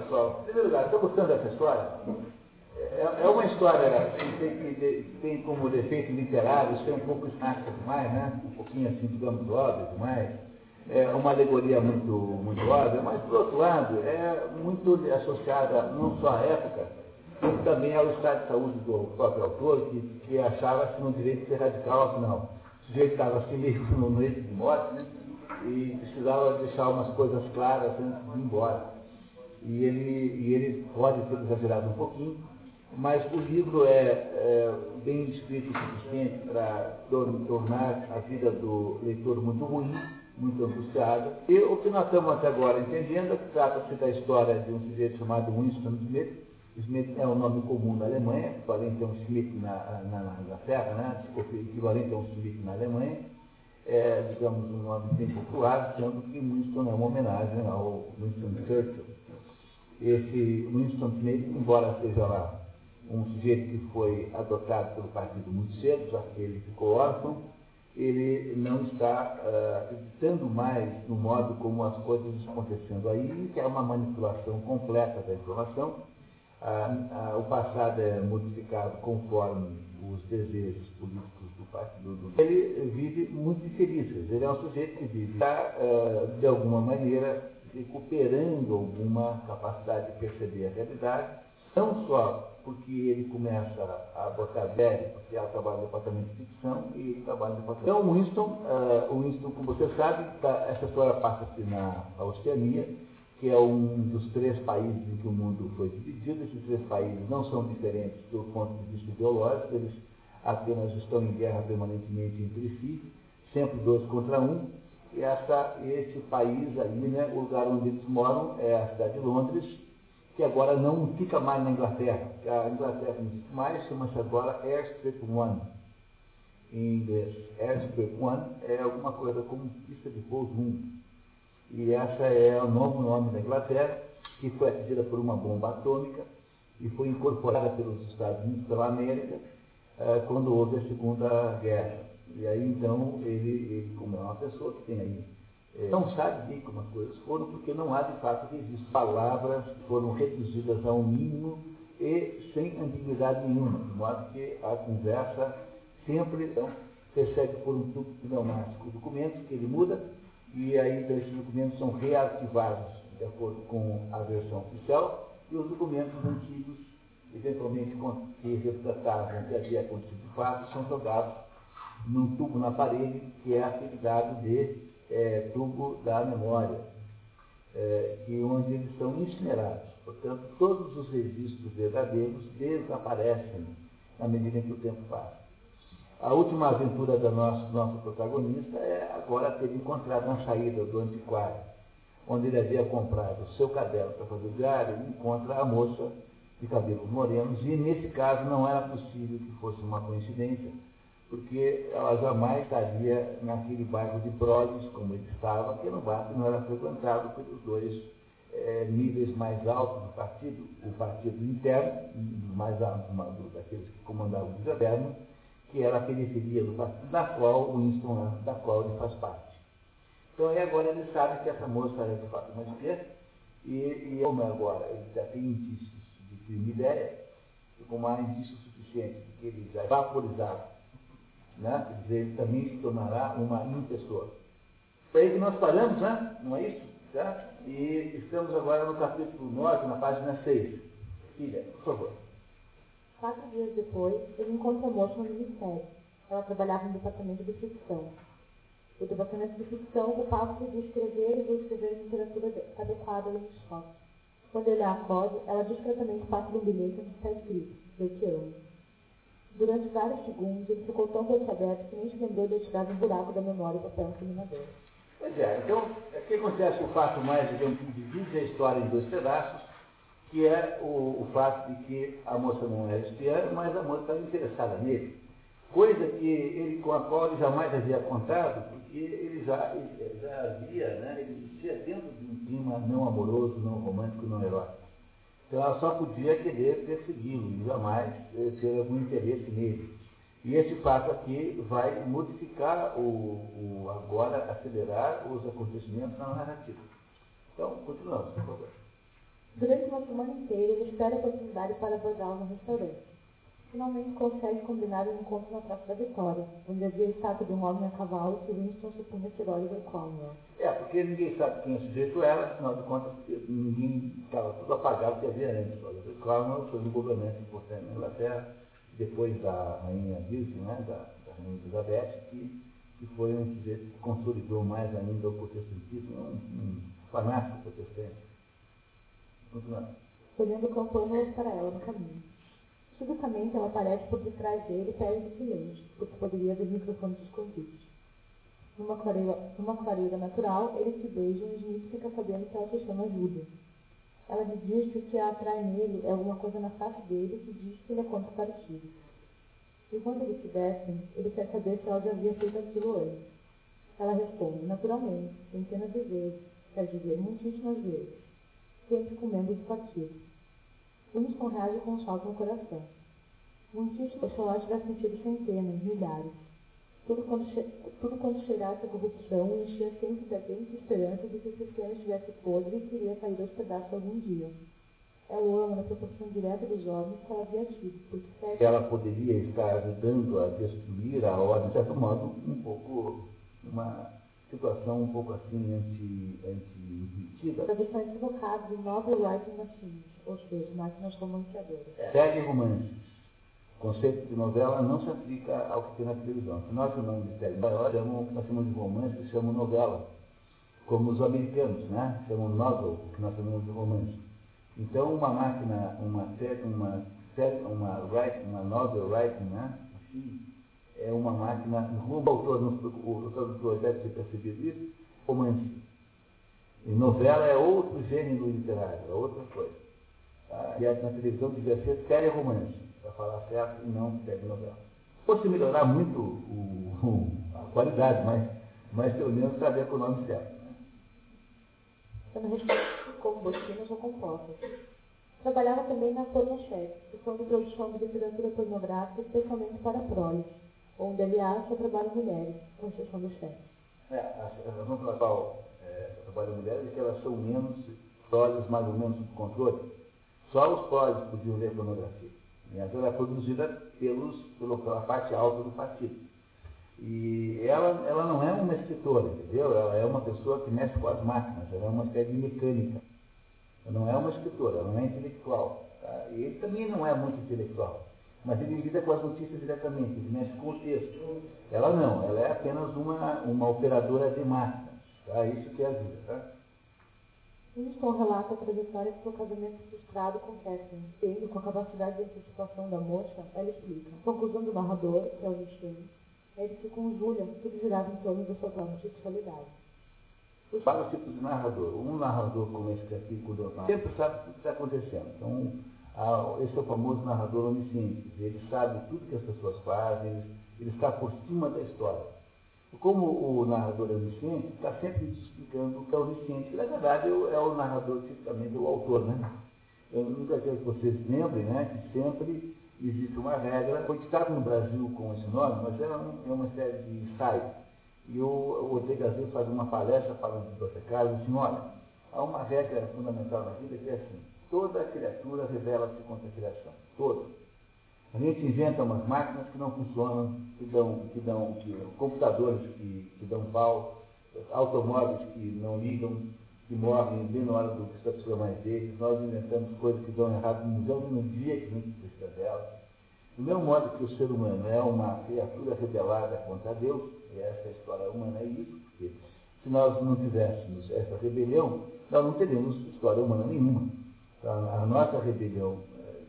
pessoal, em primeiro lugar, estou gostando dessa história? É, é uma história que tem, que tem como defeito literário ser um pouco estática demais, né? Um pouquinho assim, digamos, óbvio demais. É uma alegoria muito, muito óbvia, mas, por outro lado, é muito associada não só à época, como também ao estado de saúde do próprio autor, que, que achava-se no direito de ser radical, afinal. O sujeito estava assim meio no leito de morte, né? E precisava deixar umas coisas claras antes de ir embora. E ele, e ele pode ter exagerado um pouquinho, mas o livro é, é bem escrito o suficiente para tornar a vida do leitor muito ruim, muito angustiada. E o que nós estamos até agora entendendo é que trata-se da história de um sujeito chamado Winston Smith. Smith é um nome comum na Alemanha, equivalente a um Smith na, na, Inglaterra, né? equivalente a um Smith na Alemanha. É, digamos, um nome bem popular, sendo que Winston é uma homenagem ao Winston Churchill. Esse Winston Smith, embora seja lá um sujeito que foi adotado pelo partido muito cedo, já que ele ficou órfão, ele não está uh, mais no modo como as coisas estão acontecendo aí, que é uma manipulação completa da informação. Uh, uh, o passado é modificado conforme os desejos políticos do partido. Do... Ele vive muito infeliz, ele é um sujeito que vive, está, de alguma maneira, recuperando alguma capacidade de perceber a realidade, não só porque ele começa a botar velho, porque ela trabalha no departamento de ficção e ele trabalha no departamento. Então, Winston, uh, Winston, como você sabe, tá, essa história passa-se na Oceania, que é um dos três países em que o mundo foi dividido. Esses três países não são diferentes do ponto de vista ideológico, eles apenas estão em guerra permanentemente entre si, sempre dois contra um. Essa, esse país aí, né, o lugar onde eles moram é a cidade de Londres, que agora não fica mais na Inglaterra. A Inglaterra não existe mais, chama-se agora Airstrip One. Em inglês, Airstrip One é alguma coisa como pista de pouso 1. E essa é o novo nome da Inglaterra, que foi atingida por uma bomba atômica e foi incorporada pelos Estados Unidos pela América eh, quando houve a Segunda Guerra. E aí então ele, ele como é uma pessoa que tem aí é, não sabe bem como as coisas foram, porque não há de fato registro. Palavras foram reduzidas ao mínimo e sem ambiguidade nenhuma, de modo que a conversa sempre então, persegue por um tubo pneumático documentos que ele muda, e aí então, esses documentos são reativados de acordo com a versão oficial, e os documentos antigos, eventualmente que retratavam que havia acontecido de fato, são jogados num tubo na parede, que é apelidado de é, tubo da memória, é, e onde eles são incinerados. Portanto, todos os registros verdadeiros desaparecem na medida em que o tempo passa. A última aventura do nosso, nosso protagonista é agora ter encontrado na saída do antiquário, onde ele havia comprado o seu caderno para fazer diário, e encontra a moça de cabelos morenos, e nesse caso não era possível que fosse uma coincidência, porque ela jamais estaria naquele bairro de Brodes, como ele estava, que era um bairro que não era frequentado pelos dois é, níveis mais altos do partido, o partido interno, mais alto daqueles que comandavam o governo, que era a periferia do partido, da qual o Winston, da qual ele faz parte. Então, e agora ele sabe que essa moça é de fato uma espécie, e, e como agora ele já tem indícios de crime ideia, como há indícios suficientes de que ele já é vaporizado né? Quer dizer, ele também se tornará uma impessoa. Foi aí que nós paramos, né? Não é isso? Certo? E estamos agora no capítulo 9, na página 6. Filha, por favor. Quatro dias depois, ele encontra a moça no ministério. Ela trabalhava no departamento de ficção. O departamento de ficção ocupava-se de escrever e de escrever literatura adequada aos esforços. Quando ele a acode, ela discretamente passa um bilhete onde está escrito, eu te amo. Durante vários segundos, ele ficou tão boquiaberto que nem se lembrou de tirar um buraco da memória do papel incriminador. Pois é, então, aqui acontece o fato mais, digamos, que divide a história em dois pedaços, que é o, o fato de que a moça não era espiã, mas a moça estava interessada nele. Coisa que ele, com a qual ele jamais havia contado, porque ele já, ele já havia, né, ele existia dentro de um clima não amoroso, não romântico, não erótico. Então ela só podia querer persegui-lo jamais ter algum interesse nele. E esse fato aqui vai modificar o, o, agora, acelerar os acontecimentos na narrativa. Então, continuamos, por favor. Durante uma semana inteira, ele espera a oportunidade para abordá-la no restaurante. Finalmente consegue combinar um encontro na Praça da Vitória, onde havia a estátua de um homem a cavalo que Winston supunha ser Oliver Cromwell. É, porque ninguém sabe quem é o sujeito era, afinal de contas, ninguém estava tudo apagado que havia antes. Oliver Cromwell foi um governante importante na Inglaterra, depois da Rainha Virgem, né, da, da Rainha Elizabeth, que, que foi um sujeito que consolidou mais ainda o protestantismo, um, um fanático protestante. Continuando. Fazendo campanhas para ela no caminho. Subitamente ela aparece por detrás dele e perde o silêncio, porque poderia haver microfones escondidos. Numa clareira, numa clareira natural, eles se beijam e Smith fica sabendo que ela se chama Júlia. Ela lhe diz que o que a atrai nele é alguma coisa na face dele que diz que ele é contrapartido. E quando eles se descem, ele quer saber se ela já havia feito aquilo antes. Ela responde, naturalmente, centenas de vezes, quer dizer, muitíssimas vezes, sempre com membros partidos. Winston reage com um salto no coração. Muitíssimo chocolate vai sentido centenas, milhares. Tudo quando, che tudo quando cheirasse a corrupção enchia sempre da quente esperança de que o sistema estivesse podre e queria cair aos pedaços algum dia. Ela o ama na proporção direta dos homens que ela havia tido, porque certo... Ela poderia estar ajudando a destruir a ordem, de certo modo, um pouco, uma situação um pouco assim anti-intuitiva. Anti Tradução equivocada do Novel Writing Machines, ou seja, máquinas romanceadoras. Segue romances. O conceito de novela não se aplica ao que tem na televisão. Se nós chamamos de série nós chamamos, nós chamamos de romance, chamam novela. Como os americanos, né? Chamam novel, que nós chamamos de romance. Então, uma máquina, uma série, uma, série, uma, write, uma novel writing, né? Assim, é uma máquina, o autor, o tradutor deve ter percebido isso, romance. E novela é outro gênero literário, é outra coisa. E na televisão devia ser série romance, para falar certo, e não série novela. Fosse melhorar muito o, o, a qualidade, mas, mas pelo menos saber com o nome certo. Né? Sendo respondido como botinas ou compostas. Trabalhava também na Pornochef, seção de produção de literatura pornográfica, especialmente para proles onde, aliás, só trabalham mulheres, com exceção do chefe. É, a razão pela qual é, trabalham mulheres é que elas são menos sólidas, mais ou menos sob controle. Só os sólidos podiam ver pornografia. Ela era produzida pelos, pela parte alta do partido. E ela, ela não é uma escritora, entendeu? Ela é uma pessoa que mexe com as máquinas, ela é uma espécie de mecânica. Ela não é uma escritora, ela não é intelectual. Tá? E ele também não é muito intelectual mas ele lida com as notícias diretamente, ele mexe com o texto. Ela não, ela é apenas uma, uma operadora de máquinas. Tá? Isso que é a vida. Tá? Winston relata a trajetória do seu casamento frustrado com Catherine, tendo, com a capacidade de antecipação da moça, ela explica. Conclusão do narrador, que é o Justine, é de que tudo girava em torno da sua própria sexualidade. Vários tipos de narrador. Um narrador como esse aqui, quando sempre sabe o que está acontecendo. Então, esse é o famoso narrador onisciente. Ele sabe tudo que as pessoas fazem, ele, ele está por cima da história. Como o narrador é onisciente, está sempre explicando o que é onisciente, que na verdade é o narrador, tipicamente o autor, né? Eu nunca quero que vocês lembrem né, que sempre existe uma regra, foi dictado no Brasil com esse nome, mas é, um, é uma série de ensaios. E o, o Ortega Azul faz uma palestra para os bibliotecários e diz assim, olha, há uma regra fundamental na vida que é assim, Toda criatura revela-se contra a criação. Toda. A gente inventa umas máquinas que não funcionam, que dão, que dão que, computadores que, que dão pau, automóveis que não ligam, que morrem bem na hora do que se precisa mais deles. Nós inventamos coisas que dão errado no museu no dia que a gente precisa delas. Do mesmo modo que o ser humano é uma criatura rebelada contra Deus, e essa é história humana é isso, porque se nós não tivéssemos essa rebelião, nós não teríamos história humana nenhuma. A, a nossa rebelião,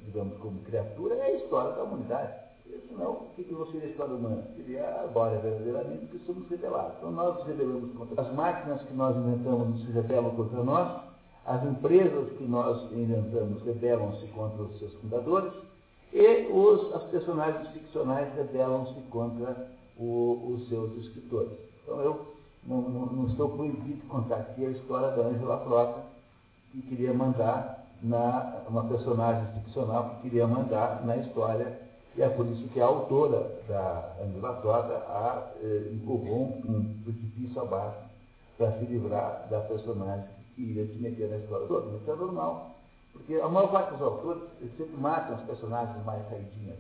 digamos, como criatura, é a história da humanidade. Senão, o que, não seria a história humana? Seria agora, verdadeiramente, que somos rebelados. Então, nós nos rebelamos contra as máquinas que nós inventamos, se rebelam contra nós, as empresas que nós inventamos rebelam-se contra os seus fundadores, e os, as personagens ficcionais rebelam-se contra o, os seus escritores. Então, eu não, não, não, estou proibido de contar aqui a história da Angela Frota, que queria mandar na, uma personagem ficcional que queria mandar na história, e é por isso que a autora da Angela a eh, empurrou um precipício abaixo para se livrar da personagem que iria se meter na história toda. Isso é normal. Porque a maior parte dos autores sempre matam os personagens mais saidinhos.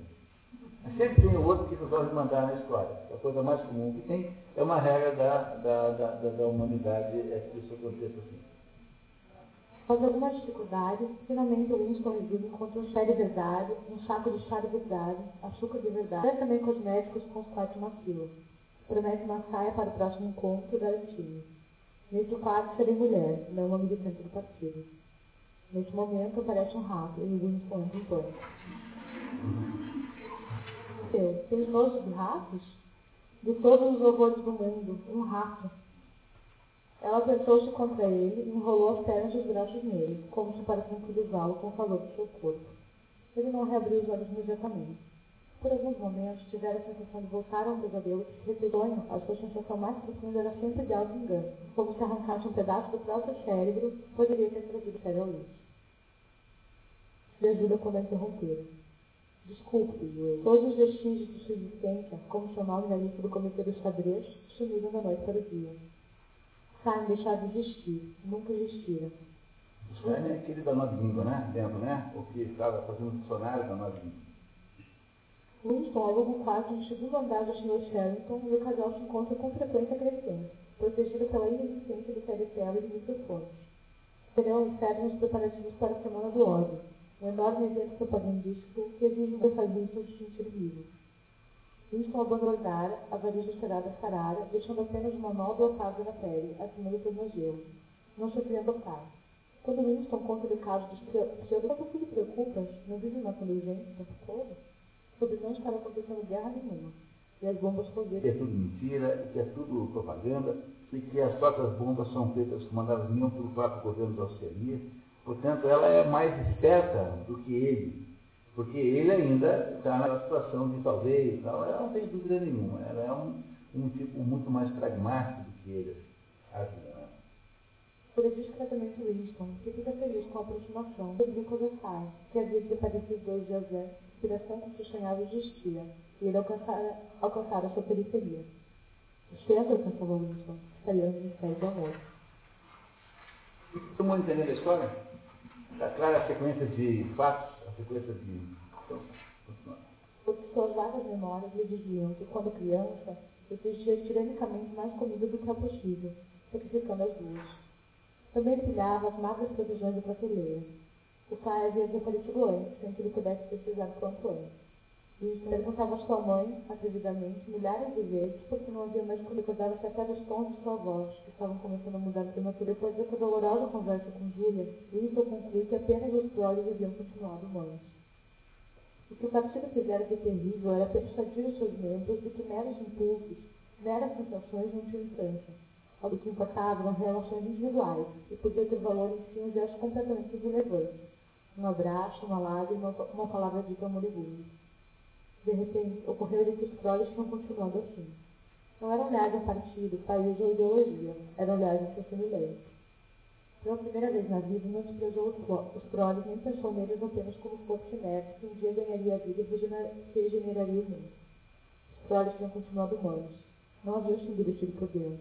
Sempre tem o outro que resolve mandar na história. A coisa mais comum que tem é uma regra da, da, da, da humanidade é que isso aconteça assim. Após algumas dificuldades, finalmente o Winston e Júlio encontram chá de verdade, um saco de chá de verdade, açúcar de verdade, e também cosméticos com uma fila. Promete uma saia para o próximo encontro garantido. Neste quarto serei mulher, não uma militante do partido. Neste momento aparece um rato e o Winston entra em pânico. Seu, tens nojo de ratos? De todos os horrores do mundo, um rato. Ela apertou-se contra ele e enrolou as pernas e os braços nele, como se para tranquilizá-lo com o calor do seu corpo. Ele não reabriu os olhos imediatamente. Por alguns momentos, tivera a sensação de voltar a um pesadelo que se repetiu. A sua sensação mais profunda era sempre de auto-engano, como se arrancasse um pedaço do próprio cérebro, poderia ter trazido sério ao luz. Me ajuda quando a interromper. Desculpe, Joel. Todos os vestígios de sua existência, como seu nome na lista do comitê dos xadrez, sumiram da noite para o dia. Simon deixar de existir, nunca existira. Simon é aquele da Nova Língua, né? Lembra, né? O que estava fazendo dicionário da Nova aluga um quarto no segundo andar do Sr. Sherrington e o casal se encontra com frequência crescente, protegido pela inexistência de teletela e de microfones. Serão infernos preparativos para a Semana do Ódio, um enorme evento propagandístico que exige um defalhista de sentir vivo. Winston abandonar a varija esperada Sarara, deixando apenas uma nó dopado na pele, acima do tornozelo. Não sofria tocar. Quando Winston conta do caso dos pseudo, o que lhe preocupa? Não vive na convergência o tempo todo? Sobre não estar acontecendo guerra nenhuma. E as bombas foguetes. Que é tudo mentira, que é tudo propaganda, e que as próprias bombas são feitas, mandadas nenhum pelo próprio governo da Oceania. Portanto, ela é mais esperta do que ele porque ele ainda está na situação de talvez, tal, ela não tem dúvida nenhuma, ela é um, um tipo muito mais pragmático do que ele. Né? Por discretamente Winston, que fica feliz com a aproximação do Nicholas Sai, que havia desaparecido dois dias antes, inspiração que se sonhava existia, e ele alcançara, alcançara a sua periferia. Esperando alcançava Winston, estaria no mistério do amor. Todo mundo entendendo a história? Está clara a sequência de fatos? Sequência de. Porque suas vagas memórias lhe diziam que, quando criança, exigia tiranicamente mais comida do que é possível, sacrificando as duas. Também pilhava as magras provisões da prateleira. O pai havia desaparecido antes, sem que ele pudesse precisar quanto antes. E perguntava a sua mãe, atrevidamente, milhares de vezes, porque não havia mais como recordar-se até os tons de sua voz, que estavam começando a mudar prematura depois dessa dolorosa conversa com Júlia, Winston concluiu que apenas os proles haviam continuado mães. O que o partido fizera de terrível era persuadir os seus membros de que meros impulsos, meras sensações não tinham infância. O que importava eram relações individuais, e podia ter valor em si um gesto completamente irrelevante. Um abraço, uma lágrima, uma palavra dita moribunda. De repente, ocorreu-lhe que os proles tinham continuado assim. Não eram olhares a partido, país ou ideologia, eram olhares de semelhantes. Pela primeira vez na vida, não desprezou os proles nem pensou neles apenas como fosse neto que um dia ganharia a vida e regeneraria o mundo. Os proles tinham continuado humanos. Não haviam se endurecido por dentro.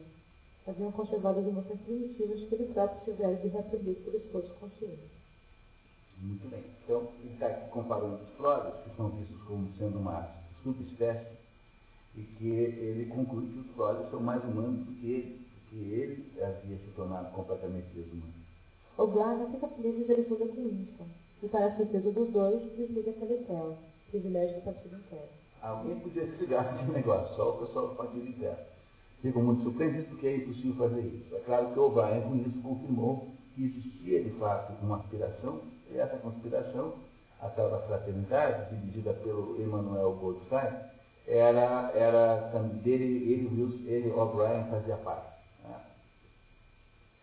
Haviam conservado as emoções primitivas que ele próprio tivera de reaprender por esforço consciente. Muito bem. Então, ele está aqui comparando os flores, que são vistos como sendo uma subespécie, e que ele conclui que os flores são mais humanos do que ele, porque ele havia se tornado completamente desumano. O Blarna fica feliz de ver tudo Winston, e para a certeza dos dois, desliga a teletela, privilégio do partido interno. Alguém podia desligar esse negócio, só o pessoal do partido interno. Ficam muito surpreendidos porque é impossível fazer isso. É claro que o O'Brien, com isso, confirmou que existia, de fato, uma aspiração essa conspiração, a tal da fraternidade, dirigida pelo Emmanuel Goldstein, era, era dele, ele, Wilson, ele, O'Brien, fazia parte. Né?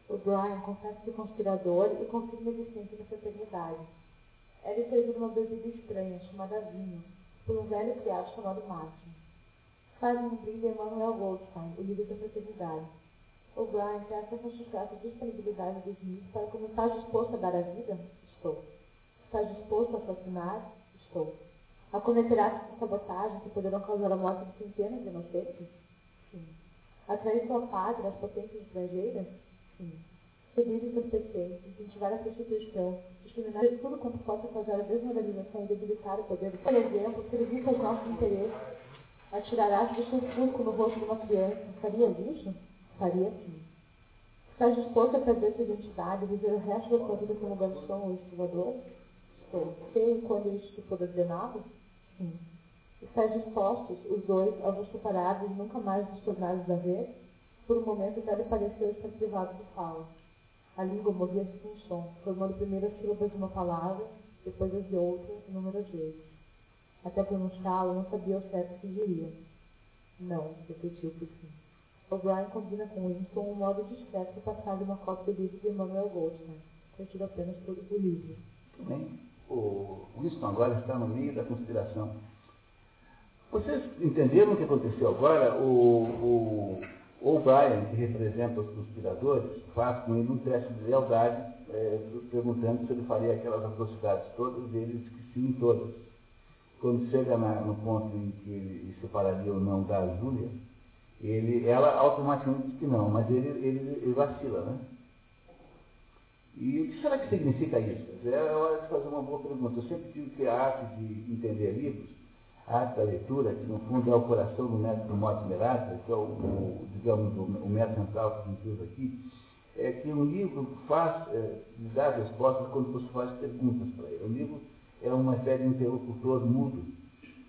O'Brien confessa-se conspirador e confirma a existência da fraternidade. Era servido uma bebida estranha, chamada vinho, por um velho criado chamado Martin. Faz um brinde Emmanuel Goldstein, o líder da fraternidade. O'Brien quer essa a disponibilidade dos Smith para começar disposto a dar a vida? Estou. Está disposto a assassinar? Estou. A cometer atos de sabotagem que poderão causar a morte de centenas de inocentes? Sim. A trair sua pátria às potências estrangeiras? Sim. reduzir entorpecentes, incentivar a prostituição, discriminar tudo quanto possa causar a desmoralização e debilitar o poder. Por exemplo, servir aos nossos interesses, atirar ácido sulfúrico no rosto de uma criança, faria isso? Faria sim. Está disposto a perder sua identidade e viver o resto da sua vida como garçom ou estivador? Estou. Se quando isso for ordenado? Sim. Está dispostos, os dois, a vos separar e nunca mais vos tornares a ver? Por um momento até lhe pareceu estar privado de fala. A língua movia-se com som, formando primeiro as sílabas de uma palavra, depois as de outra, inúmeras vezes. Até pronunciá-la, não sabia ao certo o que diria. Não, repetiu por fim. O'Brien combina com Winston um modo discreto de passar uma cópia do livro de Emmanuel Goldstein, conhecido apenas por o livro. Muito bem. O Winston agora está no meio da conspiração. Vocês entenderam o que aconteceu agora? O, o O'Brien, que representa os conspiradores, faz com ele um teste de lealdade, é, perguntando se ele faria aquelas atrocidades todas, e ele diz que sim, todas. Quando chega na, no ponto em que ele separaria ou não da Júlia, ele, ela automaticamente diz que não, mas ele, ele, ele vacila, né? E o que será que significa isso? É hora de fazer uma boa pergunta. Eu sempre digo que a arte de entender livros, a arte da leitura, que no fundo é o coração do método Morte Merata, que é o, o digamos, o, o método central que nos usa aqui, é que um livro faz, é, dá respostas quando você faz perguntas para ele. Um livro é uma espécie de interlocutor mudo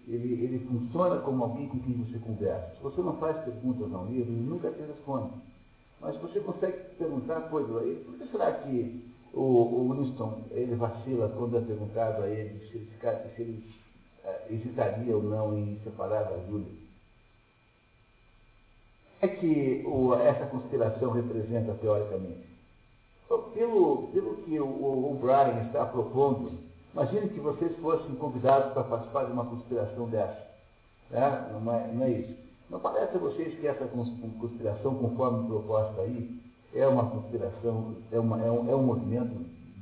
ele, ele funciona como alguém com quem você conversa. Se você não faz perguntas ao livro, ele nunca te responde. Mas você consegue perguntar coisas ele. Por que será que o, o Winston ele vacila quando é perguntado a ele se ele, se ele uh, hesitaria ou não em separar da Júlia? É que o, essa conspiração representa teoricamente? Pelo, pelo que o, o Brian está propondo, Imagine que vocês fossem convidados para participar de uma conspiração dessa. Né? Não, é, não é isso. Não parece a vocês que essa conspiração, conforme proposta aí, é uma conspiração, é, uma, é, um, é um movimento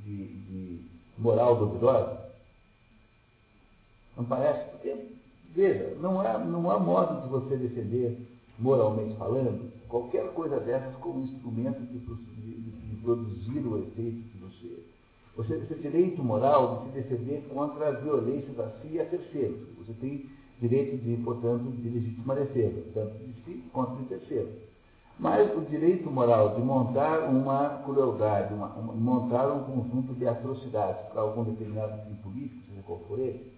de, de moral duvidosa? Não parece? Porque, veja, não há, não há modo de você defender, moralmente falando, qualquer coisa dessas como instrumento de, de, de produzir o efeito você tem direito moral de se defender contra a violência da si a terceiros. Você tem direito de, portanto, de legítima defesa, tanto de si quanto de terceiros. Mas o direito moral de montar uma crueldade, uma, uma, montar um conjunto de atrocidades para algum determinado fim político, seja qual for ele,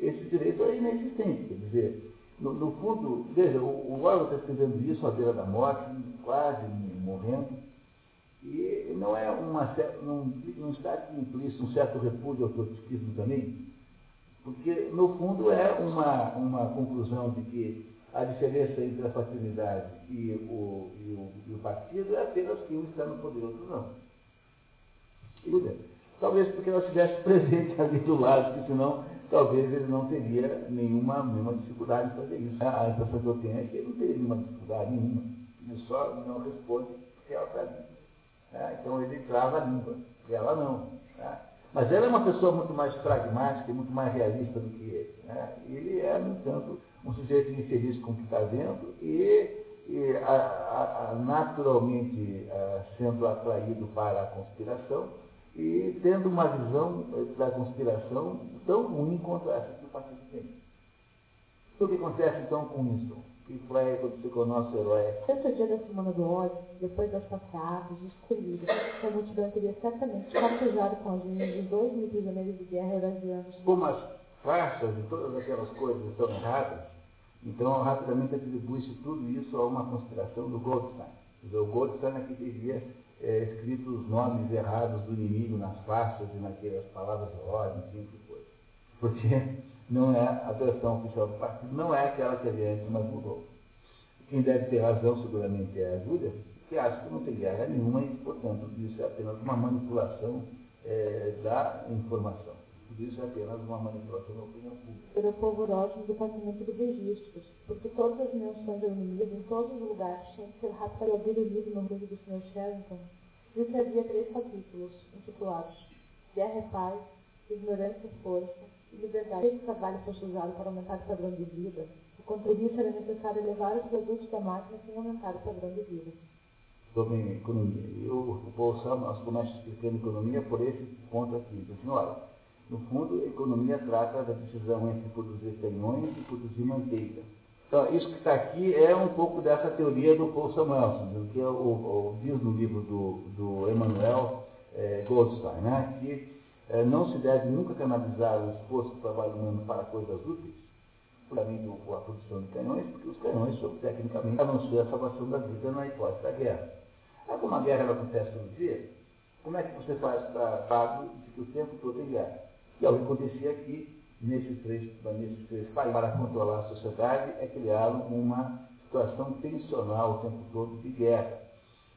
esse direito é inexistente. Quer dizer, no, no fundo, veja, o, o Orwell está escrevendo isso à beira da morte, quase morrendo, e não é uma não, não está aqui implícito um certo repúdio ao trotskismo também? Porque, no fundo, é uma, uma conclusão de que a diferença entre a fraternidade e o, e o, e o partido é apenas que um está no poder e outro não. Talvez porque ela estivesse presente ali do lado, porque senão talvez ele não teria nenhuma, nenhuma dificuldade em fazer isso. A impressão que eu tenho é que ele não teria nenhuma dificuldade nenhuma. Ele só não responde ali. Né? Então ele trava a língua, e ela não. Né? Mas ela é uma pessoa muito mais pragmática e muito mais realista do que ele. Né? Ele é, no entanto, um sujeito infeliz com o que está vendo e, e a, a, a, naturalmente sendo atraído para a conspiração e tendo uma visão da conspiração tão ruim quanto essa que o partido tem. O que acontece então com Que foi quando ficou nosso herói. Esse dia da Semana do Ódio, depois das passeatas, escolhidas, que a multidão teria certamente capturado com as linhas de dois mil prisioneiros de guerra eurasianos. Como as faixas e todas aquelas coisas estão erradas, então rapidamente atribui-se tudo isso a uma conspiração do Goldstein. O Goldstein é que teria é, escrito os nomes errados do inimigo nas faixas e naquelas palavras de ordem, assim que foi. Porque não é a versão oficial do partido, não é aquela que havia antes, mas mudou. Quem deve ter razão, seguramente, é a Júlia, que acha que não tem guerra nenhuma e, portanto, isso é apenas uma manipulação é, da informação. Isso é apenas uma manipulação da opinião pública. Era polvoroso no departamento de registros, porque todas as menções ao inimigo em todos os lugares tinham que ser rápido para abrir o livro no livro do Sr. Sherrington, viu que havia três capítulos, intitulados Guerra e Paz, Ignorância e Força, liberdade. Esse trabalho fosse usado para aumentar o padrão de vida, o contribuinte era necessário elevar os produtos da máquina sem aumentar o padrão de vida. sobre economia. E o, o Paul nós começamos explicando economia por esse ponto aqui. Olha, no fundo, economia trata da decisão entre produzir canhões e produzir manteiga. Então, isso que está aqui é um pouco dessa teoria do Paul Samuelson, que é o, o, diz no livro do, do Emmanuel é, Goldstein, né, que é, não se deve nunca canalizar o esforço do trabalho humano para coisas úteis, principalmente a produção de canhões, porque os canhões, tecnicamente, anunciam a salvação da vida na hipótese da guerra. Aí, como a guerra acontece todo dia, como é que você faz para pago de que o tempo todo é guerra? E é o que acontecia aqui, nesses três, nesses três países, para controlar a sociedade, é criar uma situação tensional o tempo todo de guerra.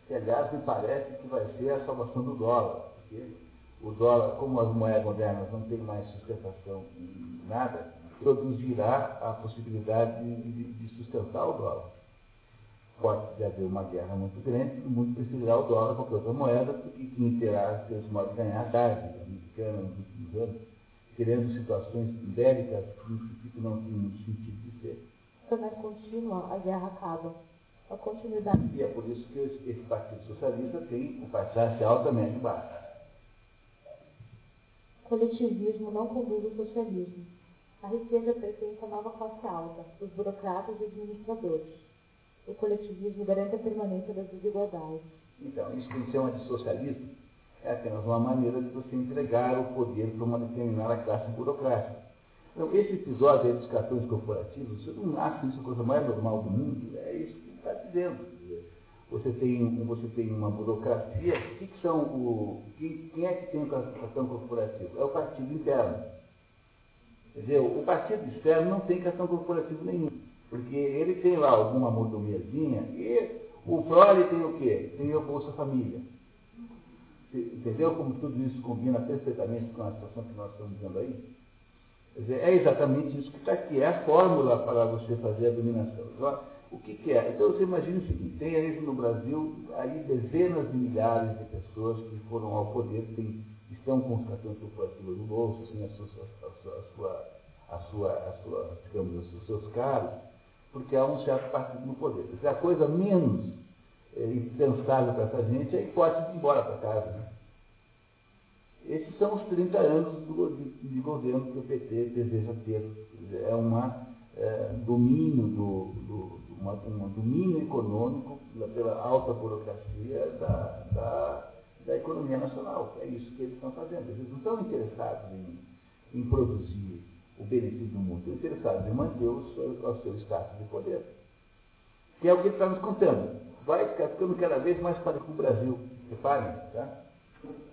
Que, aliás, me parece que vai ser a salvação do dólar. Porque o dólar, como as moedas modernas não têm mais sustentação em nada, produzirá a possibilidade de, de sustentar o dólar. Pode haver uma guerra muito grande, o mundo precisará o dólar qualquer outra moeda, porque quem terá seus modos de ganhar tarde, americana, nos últimos anos, criando situações bélicas que não tinham sentido de ser. Quando é contínua, a guerra acaba. A continuidade. E é por isso que esse Partido Socialista tem um passagem altamente baixo. Coletivismo não conduz ao socialismo. A riqueza pertence à nova classe alta, os burocratas e administradores. O coletivismo garante a permanência das desigualdades. Então, isso que chama de socialismo é apenas uma maneira de você entregar o poder para uma determinada classe burocrática. Então, esse episódio aí dos cartões corporativos, você não acha isso a coisa mais normal do mundo? É isso que está dizendo. Você tem, você tem uma burocracia. O que, que são o. Quem, quem, é que tem o cartão corporativo? É o partido interno. Entendeu? O partido externo não tem cartão corporativo nenhum. Porque ele tem lá alguma mordomiazinha e o prole tem o quê? Tem o Bolsa Família. Entendeu como tudo isso combina perfeitamente com a situação que nós estamos vendo aí? Quer dizer, é exatamente isso que está aqui. É a fórmula para você fazer a dominação. O que, que, é? Então você imagina o seguinte, tem aí no Brasil aí dezenas de milhares de pessoas que foram ao poder, tem, estão com os cartões corporativos no bolso, assim, a sua, a sua, a sua, a sua, digamos, os seus cargos, porque há um certo partido no poder. É a coisa menos é, impensável para essa gente é a hipótese de ir embora para casa. Né? Esses são os 30 anos do, de, de governo que o PT deseja ter. É um é, domínio do, do uma, um domínio econômico pela alta burocracia da, da, da, economia nacional. É isso que eles estão fazendo. Eles não estão interessados em, em produzir o benefício do mundo, estão interessados em manter o seu, o seu status de poder. Que é o que ele está nos contando. Vai ficar ficando cada vez mais parecido com o Brasil. Reparem, tá?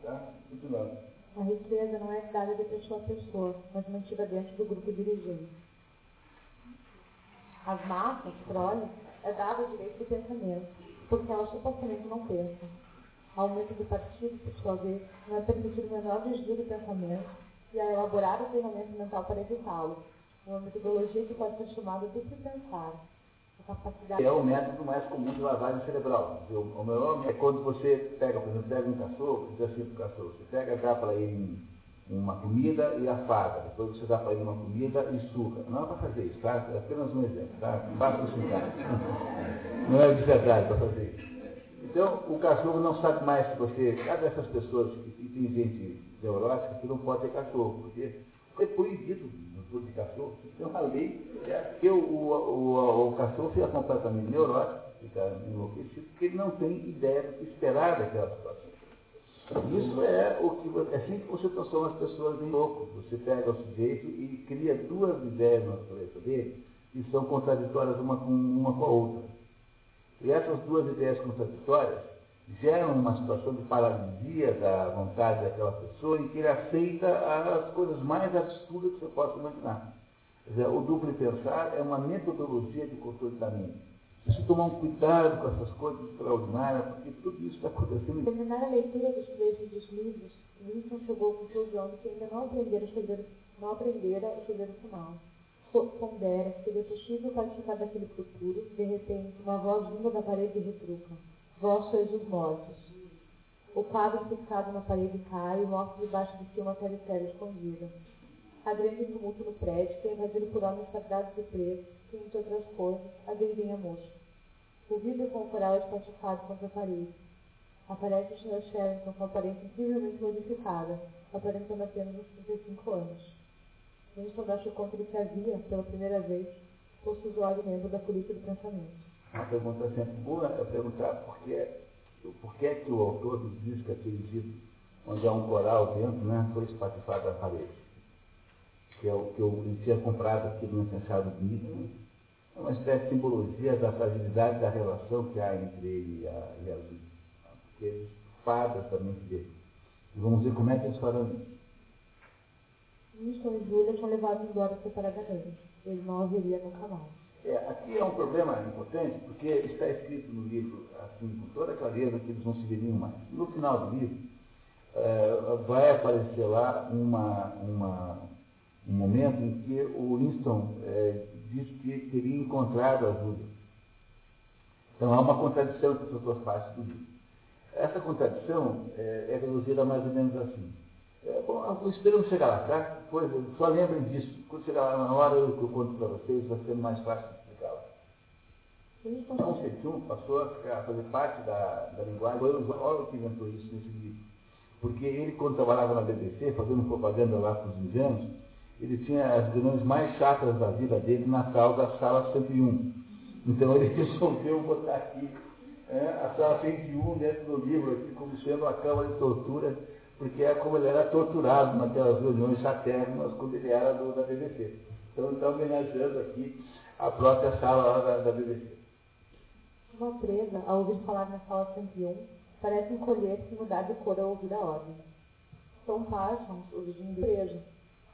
Tá? Continuando. A riqueza não é dada de pessoa a pessoa, mas mantida dentro do grupo dirigente as massas, prole, é dado o direito de pensamento, porque elas supostamente não pensam. Ao aumento do partido, por sua vez, não é permitido o menor desvio do pensamento e a elaborar o treinamento mental para evitá-lo. Uma metodologia que pode ser chamada de pensar. Capacidade... É o método mais comum de lavagem cerebral. O melhor é quando você pega, por exemplo, pega um cachorro, diz assim para o cachorro, você pega, dá para ele uma comida e afaga. Depois você dá para ele uma comida e suga. Não é para fazer isso, tá? É apenas um exemplo, tá? Faça isso em casa. Não é de verdade para fazer isso. Então, o cachorro não sabe mais se você. Cada dessas pessoas que tem gente neurótica que não pode ter cachorro, porque foi proibido no de cachorro. Tem uma lei que o, o, o, o cachorro fica completamente neurótico, fica enlouquecido, porque ele não tem ideia do que esperar daquela situação. Isso é o que é assim que você transforma as pessoas em loucos. Você pega o sujeito e cria duas ideias na cabeça dele que são contraditórias uma com, uma com a outra. E essas duas ideias contraditórias geram uma situação de paralisia da vontade daquela pessoa em que ele aceita as coisas mais absurdas que você possa imaginar. Dizer, o duplo pensar é uma metodologia de controle da mente Preciso tomar um cuidado com essas coisas extraordinárias, porque tudo isso está acontecendo. Terminar a leitura dos trechos dos livros, Winston chegou à conclusão de que ainda não aprendera o segredo, não aprendera o segredo final. Pondera que seria possível participar daquele futuro, de repente, uma voz vinda da parede retruca. Vós sois os mortos. O quadro fixado na parede cai e mostra debaixo de si uma caricéria escondida. Há grande tumulto no prédio, que é invadido por homens sagrados e presos, que, entre outras coisas, agredem a moça. O vidro o coral é espatifado contra a parede. Aparece o Sr. Sherrington com a aparência incrivelmente modificada, aparentando apenas uns 35 anos. Winston dá-se conta de que havia, pela primeira vez, posto o olhos membro da polícia do pensamento. Uma pergunta sempre boa é perguntar por que, por que, que o autor dos discos, aquele disco, onde há um coral dentro, né, foi espatifado na parede. Que é o que eu tinha comprado aqui no Incensário Bonito. Né? É uma espécie de simbologia da fragilidade da relação que há entre ele e a, e a porque eles fadas também dele. E vamos ver como é que eles farão isso. Winston e Julia tinham levado embora separadamente. Ele não haveria nunca mais. É, aqui é um problema importante, porque está escrito no livro, assim, com toda clareza, que eles não se veriam mais. No final do livro, é, vai aparecer lá uma, uma, um momento em que o Winston é, diz que teria encontrado a Júlia. Então há uma contradição entre as duas partes do livro. Essa contradição é, é reduzida mais ou menos assim. É, bom, esperamos chegar lá, tá? Pois, só lembrem disso. Quando chegar lá na hora, eu, eu conto para vocês, vai ser mais fácil de explicá-la. Então, o C1 passou a, ficar, a fazer parte da, da linguagem. Olha o que inventou isso nesse livro. Porque ele, quando trabalhava na BBC, fazendo propaganda lá para os indianos, ele tinha as reuniões mais chatas da vida dele na tal da sala 101. Então ele resolveu botar aqui é, a sala 101 dentro do livro, aqui, como sendo a cama de tortura, porque é como ele era torturado naquelas reuniões satérrimas quando ele era do, da BBC. Então está homenageando aqui a própria sala da, da BBC. Uma presa, ao ouvir falar na sala 101, parece encolher-se e mudar de cor ao ouvir a ordem. São Parsons, o vizinho do preso.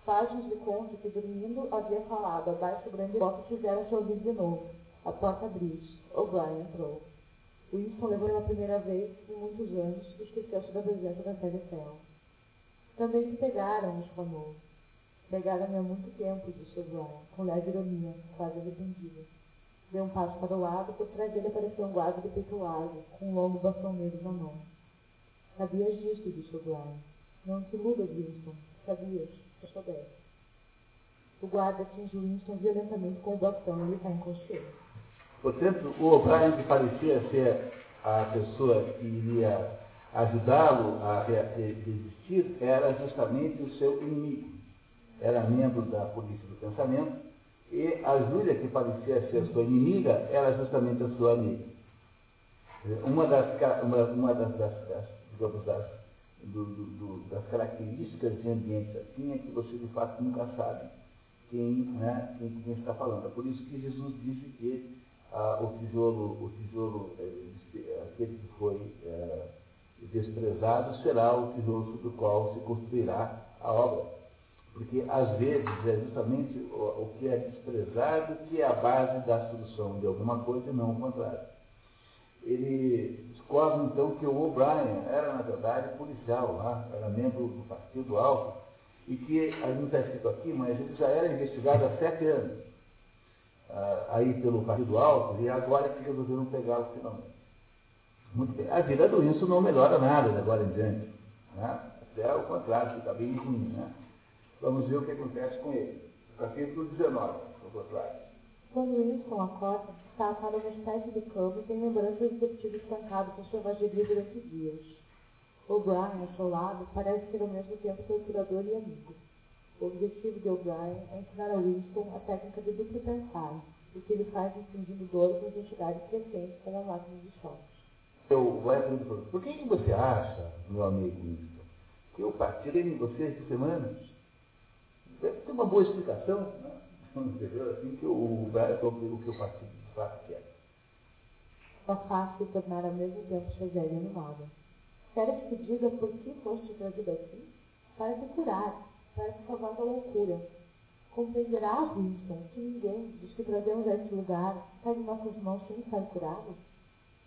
Parsons lhe conta que dormindo havia falado abaixo do grande bloco e fizeram-se ouvir de novo. A porta abriu-se. O'Brien entrou. Winston levou pela primeira vez em muitos anos e esqueceu-se da presença da Céu. Também se pegaram, exclamou. Pegaram-me há muito tempo, disse O'Brien, com leve ironia, quase arrependida. Deu um passo para o lado, por trás dele apareceu um guarda de peito largo, com um longo bastão negro na mão. Sabias disso, disse O'Brien. Não te iludas, Winston. Sabias, eu soubesse. O guarda atingiu Winston violentamente com o bastão e ele está inconsciente. Portanto, o O'Brien, que parecia ser a pessoa que iria ajudá-lo a resistir, era justamente o seu inimigo. Era membro da polícia do pensamento, e a Júlia, que parecia ser sua inimiga, era justamente a sua amiga. Uma das, uma, uma das, das, das, das, do, do, das características de ambientes assim é que você de fato nunca sabe quem, né, quem, quem está falando. É por isso que Jesus disse que ah, o tijolo, o tijolo é, aquele que foi é, desprezado será o tijolo sobre o qual se construirá a obra. Porque, às vezes, é justamente o, o que é desprezado que é a base da solução de alguma coisa e não o contrário. Ele descobre, então, que o O'Brien era, na verdade, policial lá, era membro do Partido Alto, e que, não está escrito aqui, mas ele já era investigado há sete anos uh, aí pelo Partido Alto e agora que resolveram pegá-lo finalmente. Muito bem. A vida do Wilson não melhora nada de agora em diante. Né? Até o contrário, fica bem ruim. Né? Vamos ver o que acontece com ele. Capítulo 19, por contrário. Quando Winston acorda, está atado a uma espécie de campo tem lembranças de ter sido espancado por selvageria durante dias. O Brian, ao seu lado, parece ser ao mesmo tempo torturador e amigo. O objetivo de O'Brien é ensinar a Winston a técnica de duplo pensar, o que ele faz infundindo dor com entidades crescentes como a máquina de choque. Eu perguntar, por que você acha, meu amigo Winston, que eu partirei em você esta semana? Deve ter uma boa explicação, né? Assim que sobre o que o partido de fato quer. É fácil tornar ao mesmo tempo e animada. Quero que te diga por que foste trazido aqui? Para te curar para se salvar da loucura. Compreenderá, Winston, que ninguém dos que trazemos a este lugar cai em nossas mãos sem estar curado?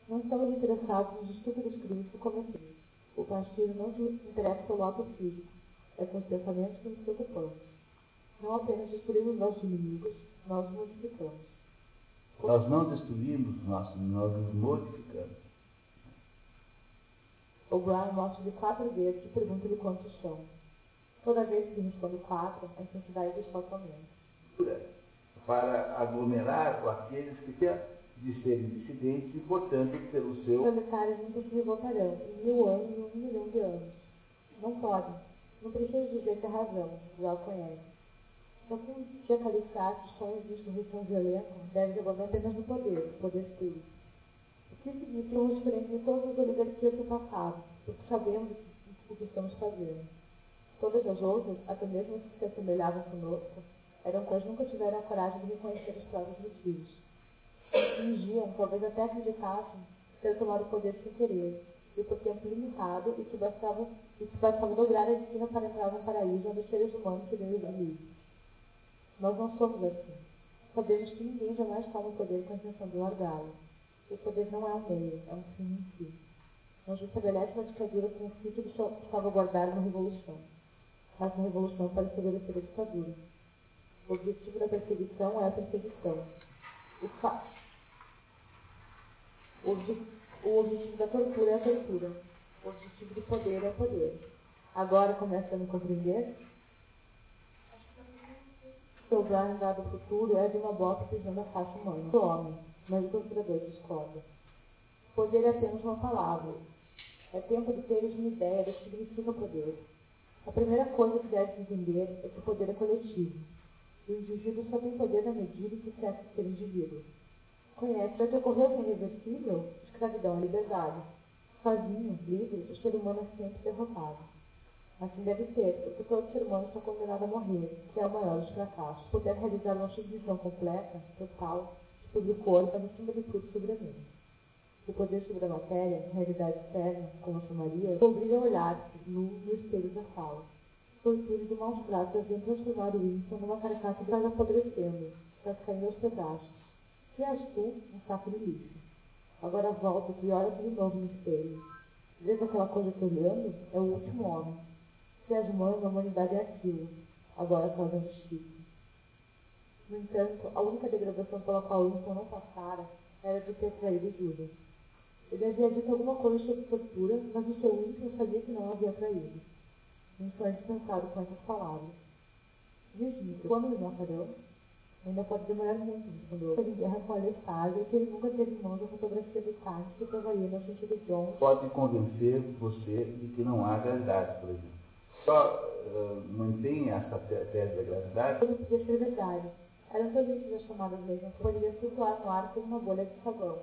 Não estamos interessados nos estúpidos crimes que cometemos. O partido não se interessa pelo ato físico. É com os pensamentos que nos preocupamos. Não apenas destruímos nossos inimigos, nós os modificamos. Nós não destruímos, nós, nós nos modificamos. O Brian mostra de quatro dedos e pergunta-lhe quantos são. Toda vez que responde quatro, a intensidade do sol aumenta. Para aglomerar aqueles que de serem dissidentes e, portanto, pelo seu. Proletários nunca se revoltarão, em mil anos e um milhão de anos. Não podem. Não preciso dizer que a razão, já o conhece. Só que um dia calificar os sonhos de insurreição violenta deve devolver apenas no poder, o poder público. O que significa diferente de todas as oligarquias do passado, porque sabemos o que estamos fazendo. Todas as outras, até mesmo as que se assemelhavam conosco, eram quais nunca tiveram a coragem de reconhecer os próprios motivos. Fingiam, talvez até acreditassem, ter tomado o poder sem querer, e por tempo limitado, e que bastava, e que bastava dobrar a esquina para entrar no paraíso onde os seres humanos seriam livres. Nós não somos assim. Sabemos que ninguém jamais toma o poder com a intenção de largá-lo. O poder não é um meio, é um fim em si. Não se estabelece uma ditadura o fim de salvaguardar uma revolução. Faz uma revolução para estabelecer a ditadura. O objetivo da perseguição é a perseguição. O, fa... o, o objetivo da tortura é a tortura. O objetivo do poder é o poder. Agora começa a me compreender? Seu Brian dado futuro é de uma bota pisando a face humana. Do homem, mas o torturador discorda. Poder é apenas uma palavra. É tempo de teres uma ideia do que significa poder. A primeira coisa que deve entender é que o poder é coletivo. O indivíduo só tem poder na medida em que cessa de ser indivíduo. Conhece o que ocorreu com irreversível? Escravidão e liberdade. Sozinho, livre, o ser humano é sempre derrotado. Assim deve ser, porque todo ser humano está condenado a morrer, que é o maior dos fracassos. Poder realizar uma subdivisão completa, total, sobre o corpo, é acima de tudo sobre a mente. O poder sobre a matéria, realidade externa, como chamaria, obriga a olhar-se nu no espelho da sala tortura de maus tratos haviam transformado Winston numa carcaça que estava apodrecendo, estás caindo aos pedaços. Que és tu, um saco de lixo. Agora volta e olha de novo no espelho. Vês aquela coisa te olhando? É o último homem. Se és humano, a humanidade é aquilo. Agora causa justiça. No entanto, a única degradação pela qual Winston não passara era de ter traído Judas. Ele havia dito alguma coisa sobre tortura, mas o seu Winston sabia que não havia traído. Um sonho dispensado com essas palavras. Virgínia, quando me matarão? Ainda pode demorar muito, respondeu. Ele guerra com a Alessandra que ele nunca teve em mãos a fotografia do Times que provaria na frente de John. Pode convencer você de que não há gravidade, por exemplo. Só uh, mantém essa tese da gravidade? Ele podia ser verdade. Eram felizes as chamadas mesmo, que poderia flutuar no ar como uma bolha de sabão.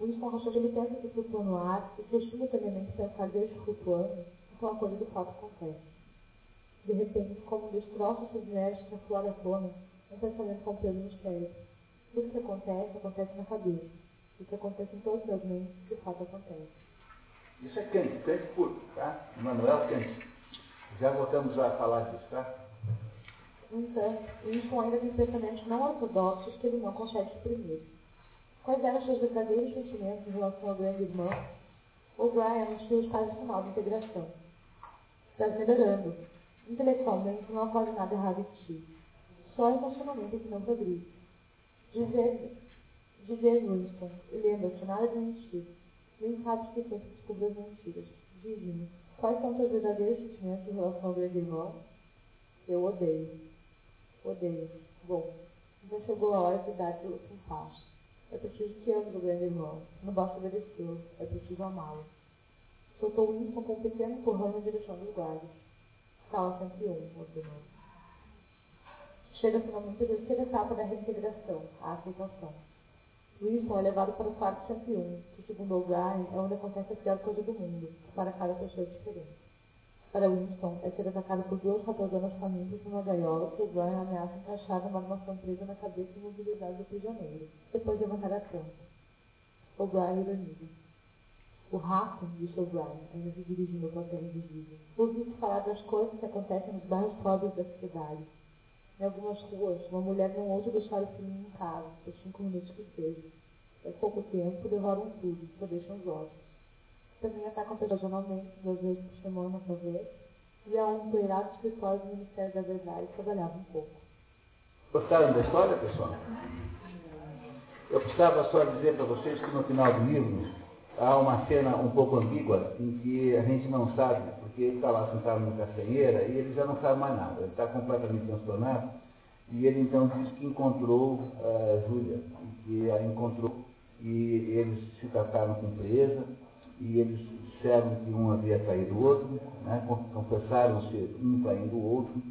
O Winston achou que ele pensa que flutua no ar e se simultaneamente pensar desde flutuando uma coisa de fato acontece. De repente, como um destroço submerge a flora à tona, um pensamento compreendido nos pés. Tudo que acontece, acontece na cabeça. O que acontece em todas as mentes, de fato acontece. Isso é Kant, Kant puro, tá? Manuel Kant. Já voltamos a falar disso, tá? Então, ainda tem pensamentos não ortodoxos que ele não consegue suprimir. Quais eram seus verdadeiros sentimentos em relação ao grande irmão? O Brian anunciou o estágio final de integração estás melhorando. Intelectualmente não há quase nada errado em ti. Só emocionalmente é que não progride. Dizer, dizer Winston, lembra-te nada de mentir. Nem sabes que sempre descobre as mentiras. Diz-me, quais são teus verdadeiros sentimentos em relação ao grande irmão? Eu odeio. Odeio. Bom, então chegou a hora de dar-te um passo. É preciso que ames o grande irmão. Não basta obedecê-lo, é preciso amá-lo soltou Winston com um pequeno empurrão na direção dos guardas. Sala 101, ordenou. Chega finalmente a terceira etapa da reintegração, a aceitação. Winston é levado para o quarto 101, que, segundo O'Brien, é onde acontece a pior coisa do mundo, para cada pessoa diferente. Para Winston, é ser atacado por duas ratozanas famintas numa gaiola que O'Brien ameaça encaixar numa armação presa na cabeça imobilizada do prisioneiro, depois de levantar a tampa. O'Brien ironiza. O rato, disse O'Brien, ainda se dirigindo ao plateia invisível, ouviu-se falar das coisas que acontecem nos bairros pobres da cidade. Em algumas ruas, uma mulher não ousa deixar o filho em casa, por cinco minutos que seja. É pouco tempo, devoram tudo, só deixam os ossos. Também atacam ocasionalmente, duas vezes por semana, talvez, e há um empoeirado escritório do Ministério da Verdade trabalhava um pouco. Gostaram da história, pessoal? Eu precisava só dizer para vocês que no final do livro, há uma cena um pouco ambígua em que a gente não sabe, porque ele está lá sentado na castanheira e ele já não sabe mais nada, ele está completamente transtornado. E ele então diz que encontrou uh, Júlia, que a encontrou. E eles se trataram com frieza e eles disseram que um havia traído o outro, né? confessaram-se um traindo o outro.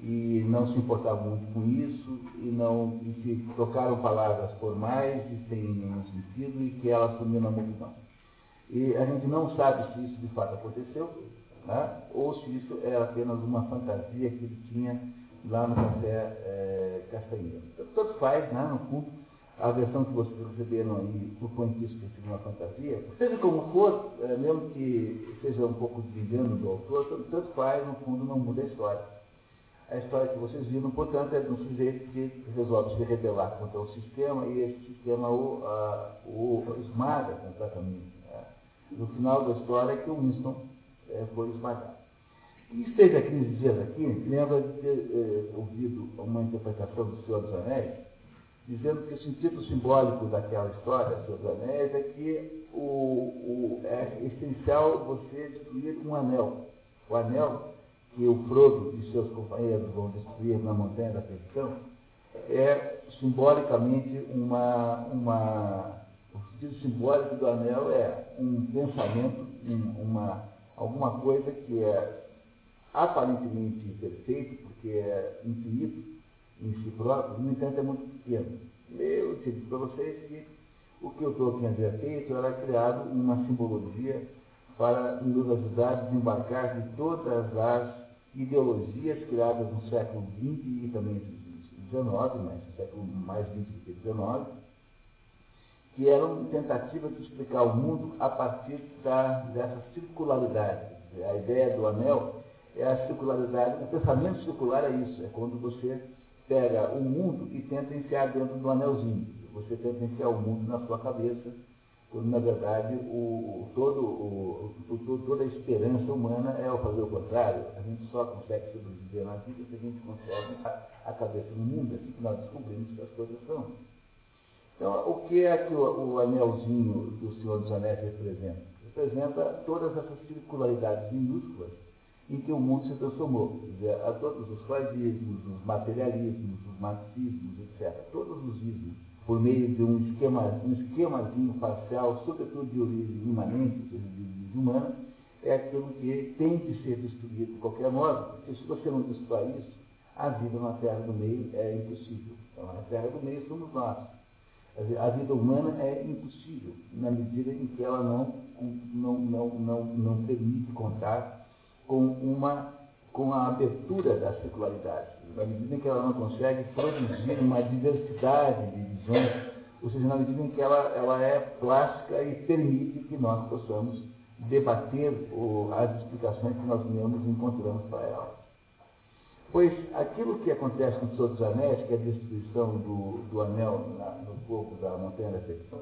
E não se importavam muito com isso. E não e se trocaram palavras formais e sem nenhum sentido. E que ela sumiu na multidão. E a gente não sabe se isso de fato aconteceu né? ou se isso era apenas uma fantasia que ele tinha lá no café é, Castanheira. Tanto faz, né, no fundo, a versão que vocês receberam aí supõe que isso sido uma fantasia. Seja como for, é, mesmo que seja um pouco de engano do autor, tanto faz, no fundo, não muda a história. A história que vocês viram, portanto, é de um sujeito que resolve se rebelar contra o sistema e esse sistema o, a, o esmaga completamente. No final da história é que o Winston é, foi esmagado. E esteve aqueles dias aqui, lembra de ter é, ouvido uma interpretação do Senhor dos Anéis, dizendo que o sentido simbólico daquela história, Senhor dos Anéis, é que o, o, é essencial você destruir um anel. O anel que o Frodo e seus companheiros vão destruir na Montanha da Perdição é simbolicamente uma, uma. Sentido simbólico do anel é um pensamento, um, uma, alguma coisa que é aparentemente perfeito, porque é infinito em si próprio, no entanto é muito pequeno. Eu digo para vocês que o que o Tolkien havia feito era criado uma simbologia para nos ajudar a desembarcar de todas as ideologias criadas no século XX e também XIX, mas no século mais XX do que XIX, que eram tentativas de explicar o mundo a partir da, dessa circularidade. A ideia do anel é a circularidade, o pensamento circular é isso, é quando você pega o mundo e tenta enfiar dentro do anelzinho. Você tenta enfiar o mundo na sua cabeça quando na verdade o, todo, o, o, toda a esperança humana é ao fazer o contrário. A gente só consegue sobreviver na vida se a gente consegue a, a cabeça no mundo, é assim que nós descobrimos que as coisas são. Então, o que é que o, o anelzinho do Senhor dos Anéis representa? Representa todas essas circularidades minúsculas em que o mundo se transformou. Dizer, a todos os freudismos, os materialismos, os marxismos, etc. Todos os ismos por meio de um, esquema, um esquemazinho parcial, sobretudo de origem imanente, de origem humana, é aquilo que tem que ser destruído de qualquer modo, porque se você não destrói isso, a vida na Terra do Meio é impossível. Então, a Terra do Meio somos nós. A vida humana é impossível, na medida em que ela não, não, não, não, não permite contar com, uma, com a abertura da secularidade na medida em que ela não consegue produzir uma diversidade de visões, ou seja, na medida em que ela, ela é plástica e permite que nós possamos debater o, as explicações que nós mesmos encontramos para ela. Pois aquilo que acontece com o Senhor dos Anéis, que é a destruição do, do anel na, no fogo da Montanha da Perdição,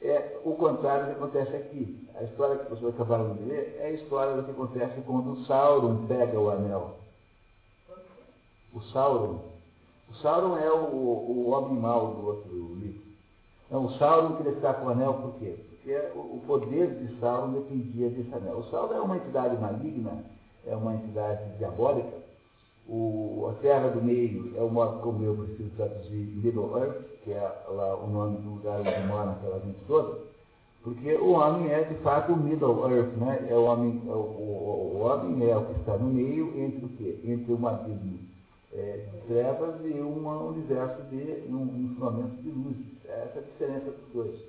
é o contrário do que acontece aqui. A história que vocês acabaram de ler é a história do que acontece quando Sauron pega o anel o Sauron. O Sauron é o, o homem mau do outro livro. Então, o Sauron queria ficar com o anel por quê? Porque o poder de Sauron dependia desse anel. O Sauron é uma entidade maligna, é uma entidade diabólica. O, a Terra do Meio é o modo como eu preciso traduzir Middle Earth, que é lá o nome do lugar onde mora aquela gente toda, porque o homem é de fato o Middle Earth, né? É o, homem, é o, o, o homem é o que está no meio entre o quê? Entre o abismo é, trevas e um universo de um, um fundamento de luzes. Essa é a diferença dos dois.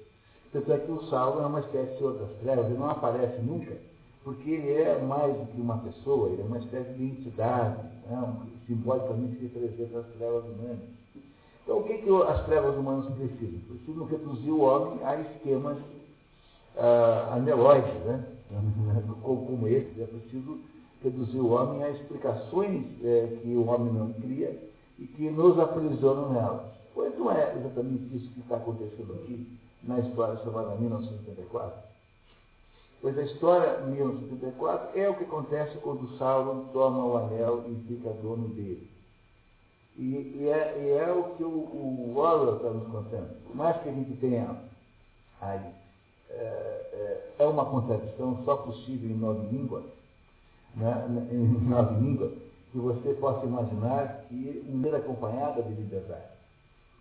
Tanto é que o salvo é uma espécie de outras trevas, ele não aparece nunca, porque ele é mais do que uma pessoa, ele é uma espécie de entidade, né, simbolicamente representa as trevas humanas. Então, o que, que as trevas humanas precisam? Precisam reduzir o homem a esquemas ah, né? como esse, é preciso reduzir o homem a explicações é, que o homem não cria e que nos aprisionam nelas. Pois não é exatamente isso que está acontecendo aqui na história chamada 1974. Pois a história 1974 é o que acontece quando Sauron toma o anel e fica dono dele. E, e, é, e é, o que o, o está nos contando. Por mais que a gente tenha aí, é, é, é uma contradição só possível em nove línguas, né, em nove línguas, que você possa imaginar que um ser acompanhada de liberdade.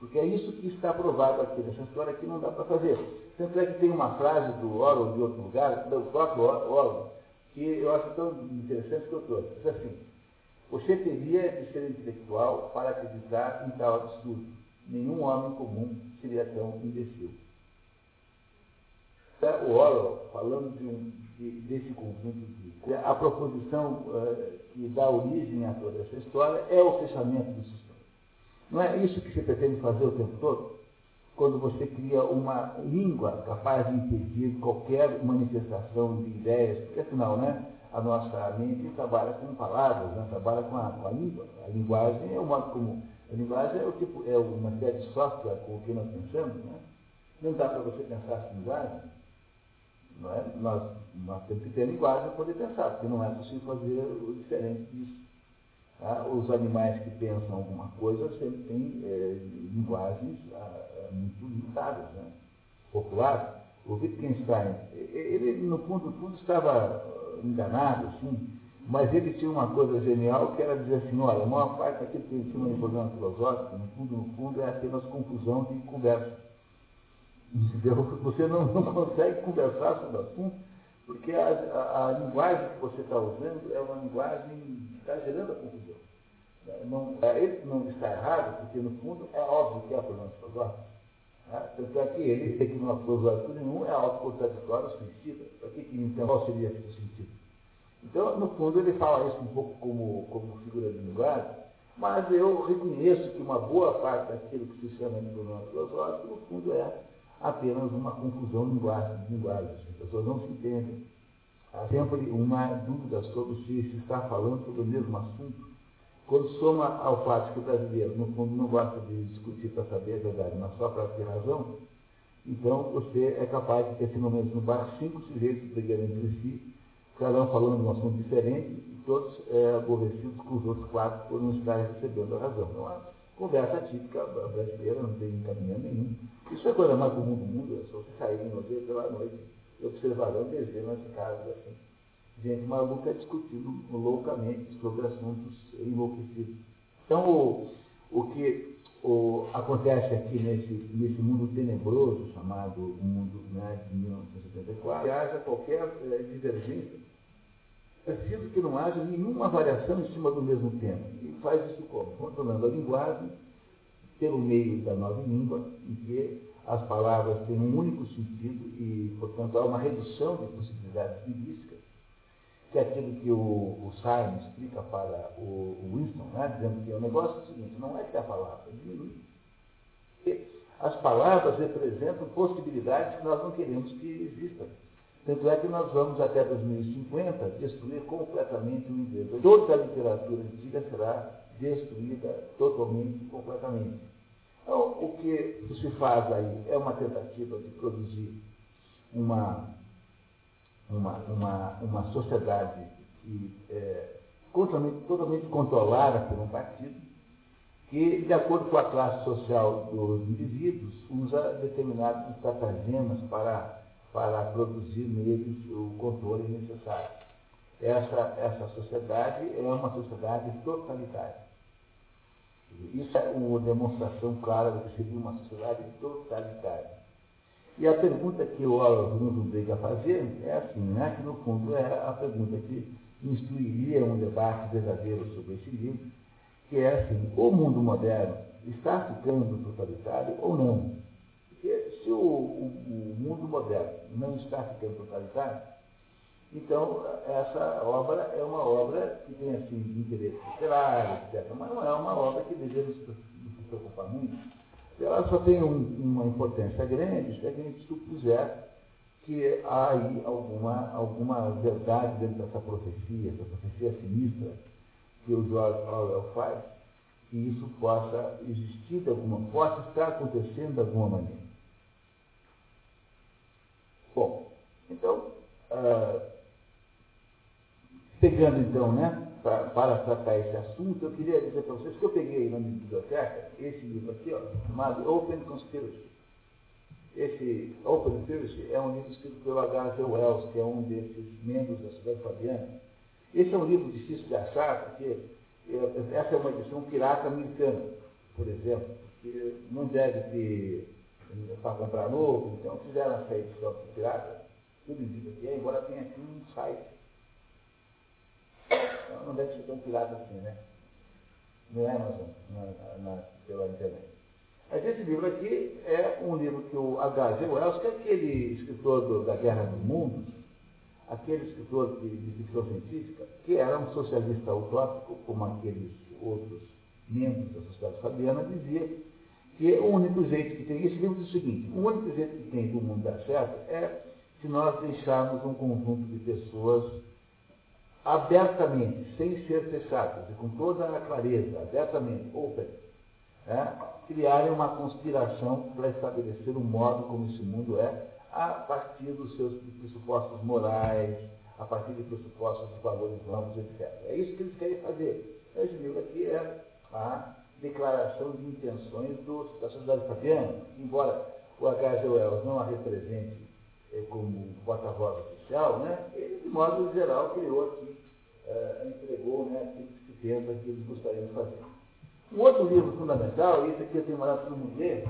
Porque é isso que está provado aqui nessa história que não dá para fazer. Tanto é que tem uma frase do Orwell de outro lugar, do próprio Orwell, que eu acho tão interessante que eu trouxe. Diz assim, você teria de ser intelectual para acreditar em tal absurdo. Nenhum homem comum seria tão imbecil. É o Orwell, falando de um, de, desse conjunto de. A proposição uh, que dá origem a toda essa história é o fechamento do sistema. Não é isso que você pretende fazer o tempo todo? Quando você cria uma língua capaz de impedir qualquer manifestação de ideias, porque afinal, né, a nossa mente trabalha com palavras, né, trabalha com a, com a língua. A linguagem é o modo como. A linguagem é, o tipo, é uma série de software com o que nós pensamos. Né? Não dá para você pensar sem linguagem. Não é? nós, nós temos que ter linguagem para poder pensar, porque não é possível fazer o diferente disso. Tá? Os animais que pensam alguma coisa sempre têm é, linguagens ah, muito limitadas, né? populares. O Wittgenstein, ele no fundo, no fundo estava enganado, assim, mas ele tinha uma coisa genial que era dizer assim, olha, a maior parte daquilo que ele tinha em problema filosófico, no fundo, no fundo, é apenas confusão de conversa. Entendeu? Você não, não consegue conversar sobre o assunto, porque a, a, a linguagem que você está usando é uma linguagem está gerando a confusão. Não, ele não está errado, porque no fundo é óbvio que é problema filosófico. Né? Tanto é que ele, que não é filosófico nenhum, é autocontraditório, suicida. Para que, que então qual seria esse sentido? Então, no fundo, ele fala isso um pouco como, como figura de linguagem, mas eu reconheço que uma boa parte daquilo que se chama de problema filosófico, no fundo, é apenas uma confusão linguagem, de linguagens. As pessoas não se entendem. Há sempre uma dúvida sobre se se está falando sobre o mesmo assunto. Quando soma ao fato que o brasileiro, no fundo, não gosta de discutir para saber a verdade, mas só para ter razão, então você é capaz de ter, pelo menos no bar, cinco sujeitos brigando entre si, cada um falando de um assunto diferente, e todos é, aborrecidos com os outros quatro por não estarem recebendo a razão. Então, a conversa típica brasileira, não tem encaminhamento nenhum. Isso é coisa mais comum do mundo, é só você sair no dia pela noite observarão dezenas de casos assim. Gente maluca discutindo loucamente sobre assuntos enlouquecidos. Então, o, o que o, acontece aqui nesse, nesse mundo tenebroso chamado mundo né, de 1974, que haja qualquer é, divergência, preciso que não haja nenhuma variação em cima do mesmo tema. E faz isso como? Controlando a linguagem, pelo meio da nova língua, em que as palavras têm um único sentido e, portanto, há uma redução de possibilidades linguísticas, que é aquilo que o, o Simon explica para o, o Winston, né, dizendo que o negócio é o seguinte, não é que a palavra diminui. As palavras representam possibilidades que nós não queremos que existam. Tanto é que nós vamos até 2050 destruir completamente o inglês. Toda a literatura antiga será destruída totalmente, completamente. Então, o que se faz aí é uma tentativa de produzir uma, uma, uma, uma sociedade que é totalmente, controlada por um partido, que, de acordo com a classe social dos indivíduos, usa determinados estratagemas para, para produzir neles o controle necessário. Essa, essa sociedade é uma sociedade totalitária. Isso é uma demonstração clara de que seria uma sociedade totalitária. E a pergunta que o Orwell nos obriga a fazer é assim, né? que no fundo é a pergunta que instruiria um debate verdadeiro sobre esse livro, que é assim, o mundo moderno está ficando totalitário ou não? Porque se o, o, o mundo moderno não está ficando totalitário, então, essa obra é uma obra que tem assim, interesse literário, etc., mas não é uma obra que devemos nos preocupar muito. Ela só tem um, uma importância grande se a gente supuser que há aí alguma, alguma verdade dentro dessa profecia, essa profecia sinistra que o George Orwell faz, que isso possa existir de alguma, possa estar acontecendo de alguma maneira. Bom, então, uh, Pegando então, né, para tratar esse assunto, eu queria dizer para vocês que eu peguei na minha biblioteca esse livro aqui, ó, chamado Open Conspiracy. Esse Open Conspiracy é um livro escrito pelo H.G. Wells, que é um desses membros da Sociedade Fabiana. Esse é um livro difícil de achar, porque essa é uma edição pirata americana, por exemplo, que não deve ter para comprar novo, então fizeram essa edição pirata, tudo indica que é, embora tenha aqui um site. Não deve ser tão pirata assim, né? Não é Amazon, na, na, pela internet. Mas esse livro aqui é um livro que o H.G. Wells, que é aquele escritor do, da Guerra dos Mundos, aquele escritor de, de ficção científica, que era um socialista utópico, como aqueles outros membros da sociedade fabiana, dizia que o único jeito que tem, esse livro diz o seguinte, o único jeito que tem do mundo dar certo é se nós deixarmos um conjunto de pessoas abertamente, sem ser fechadas, e com toda a clareza, abertamente, open, é, criarem uma conspiração para estabelecer o modo como esse mundo é, a partir dos seus pressupostos morais, a partir de pressupostos de valores humanos, etc. É isso que eles querem fazer. Esse livro aqui é a declaração de intenções do, da sociedade fabiana, embora o H.G. Wells não a represente eh, como porta-voz oficial, né, ele, de modo geral, criou aqui, eh, entregou né, aquilo que se pensa que eles gostariam de fazer. Um outro livro fundamental, e esse aqui eu tenho mandado todo mundo ler,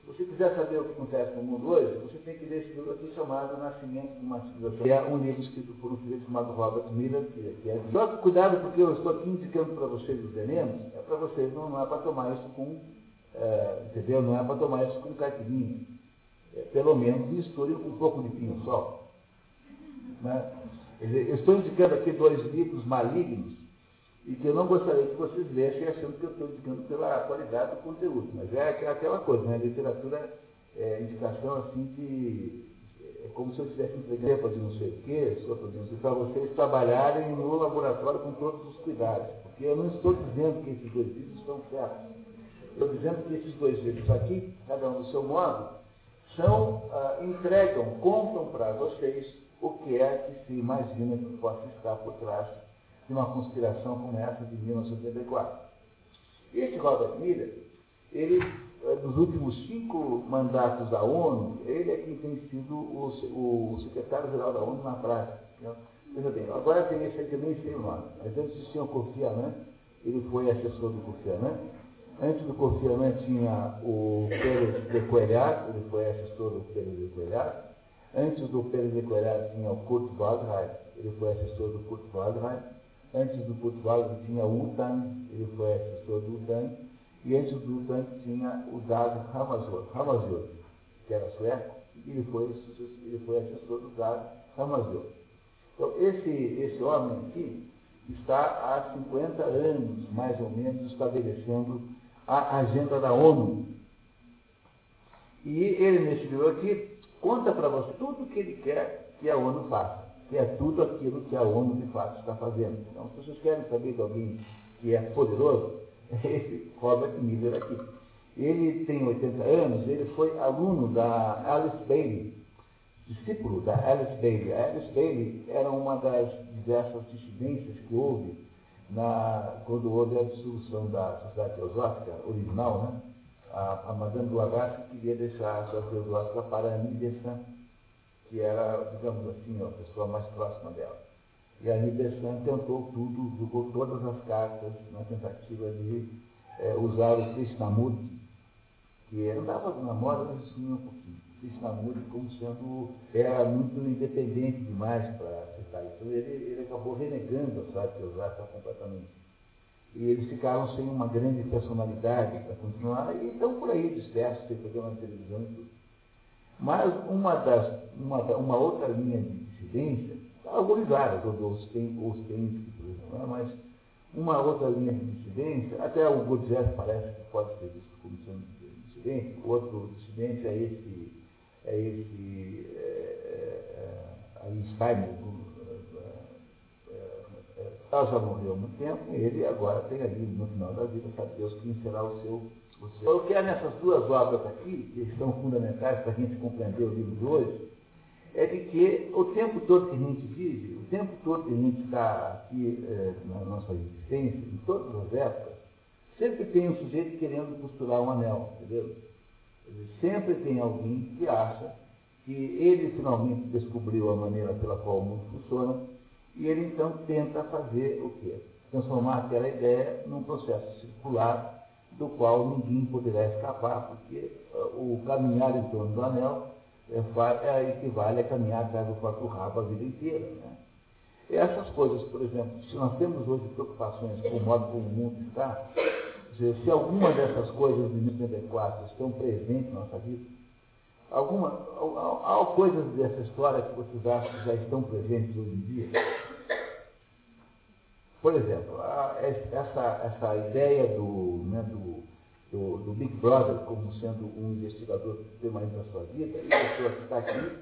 se você quiser saber o que acontece no mundo hoje, você tem que ler esse livro aqui chamado Nascimento de uma Civilização, é um livro escrito por um sujeito chamado Robert Miller, que é... Só que cuidado, porque eu estou aqui indicando para vocês os venenos, é para vocês, não, não é para tomar isso com, é, entendeu? Não é para tomar isso com caipirinha. É, pelo menos misture um pouco de pinho-sol. Né? Eu estou indicando aqui dois livros malignos, e que eu não gostaria que vocês lessem achando que eu estou indicando pela qualidade do conteúdo. Mas é aquela coisa, né? Literatura é indicação assim de. É como se eu estivesse entregando de não sei o quê, para vocês trabalharem no laboratório com todos os cuidados. Porque eu não estou dizendo que esses dois livros estão certos. Estou dizendo que esses dois livros aqui, cada um do seu modo, são, ah, entregam, contam para vocês o que é que se imagina que possa estar por trás de uma conspiração como essa de 1984. Esse Robert Miller, ele, eh, nos últimos cinco mandatos da ONU, ele é quem tem sido o, o secretário-geral da ONU na prática. Veja bem, agora tem esse aí que eu nem sei o nome, mas antes tinha o Kofi Annan, ele foi assessor do Kofi Annan. Antes do Kofi Annan tinha o Pérez de Coelhar, ele foi assessor do Pérez de Coelhar. Antes do Pérez de Coelhar tinha o Kurt Waldheim, ele foi assessor do Kurt Waldheim. Antes do Portugal tinha o Utan, ele foi assessor do Utan, e antes do Utan tinha o Dag Hamazor, que era sueco, e ele foi, ele foi assessor do Dag Hamazor. Então, esse, esse homem aqui está há 50 anos, mais ou menos, estabelecendo a agenda da ONU. E ele, nesse livro aqui, conta para você tudo o que ele quer que a ONU faça que é tudo aquilo que a ONU de fato está fazendo. Então, se vocês querem saber de alguém que é poderoso, é esse Robert Miller aqui. Ele tem 80 anos, ele foi aluno da Alice Bailey, discípulo da Alice Bailey. A Alice Bailey era uma das diversas dissidências que houve na, quando houve a dissolução da Sociedade Teosófica original, né? A, a Madame Blavatsky queria deixar a Sociedade Teosófica para a Nidessan que era, digamos assim, a pessoa mais próxima dela. E a Libersan tentou tudo, jogou todas as cartas na tentativa de é, usar o Krishnamurti, que andava na moda, mas tinha um pouquinho. O Krishnamurti como sendo, era muito independente demais para aceitar isso. Ele, ele acabou renegando a Sara Teosaka completamente. E eles ficaram sem uma grande personalidade para continuar, e estão por aí dispersos, tem programa de televisão e tudo. Mas uma, das, uma, uma outra linha de dissidência, algumas várias, os os tem, né? mas uma outra linha de dissidência, até o Gurdjieff parece que pode ser visto como sendo dissidente, o outro dissidente é esse, é esse é, é, é Einstein, ela já morreu há muito tempo, e ele agora tem ali, no final da vida, sabe Deus quem será o seu o que é nessas duas obras aqui, que são fundamentais para a gente compreender o livro de hoje, é de que o tempo todo que a gente vive, o tempo todo que a gente está aqui é, na nossa existência, em todas as épocas, sempre tem um sujeito querendo costurar um anel, entendeu? Sempre tem alguém que acha que ele finalmente descobriu a maneira pela qual o mundo funciona e ele então tenta fazer o quê? transformar aquela ideia num processo circular do qual ninguém poderá escapar, porque uh, o caminhar em torno do anel é, é, equivale a caminhar atrás do próprio rabo a vida inteira. Né? Essas coisas, por exemplo, se nós temos hoje preocupações com o modo como o mundo está, se alguma dessas coisas de 1934 estão presentes na nossa vida, alguma, há, há coisas dessa história que vocês acham que já estão presentes hoje em dia? Por exemplo, essa, essa ideia do, né, do, do, do, Big Brother como sendo um investigador permanente da sua vida, e a pessoa que está aqui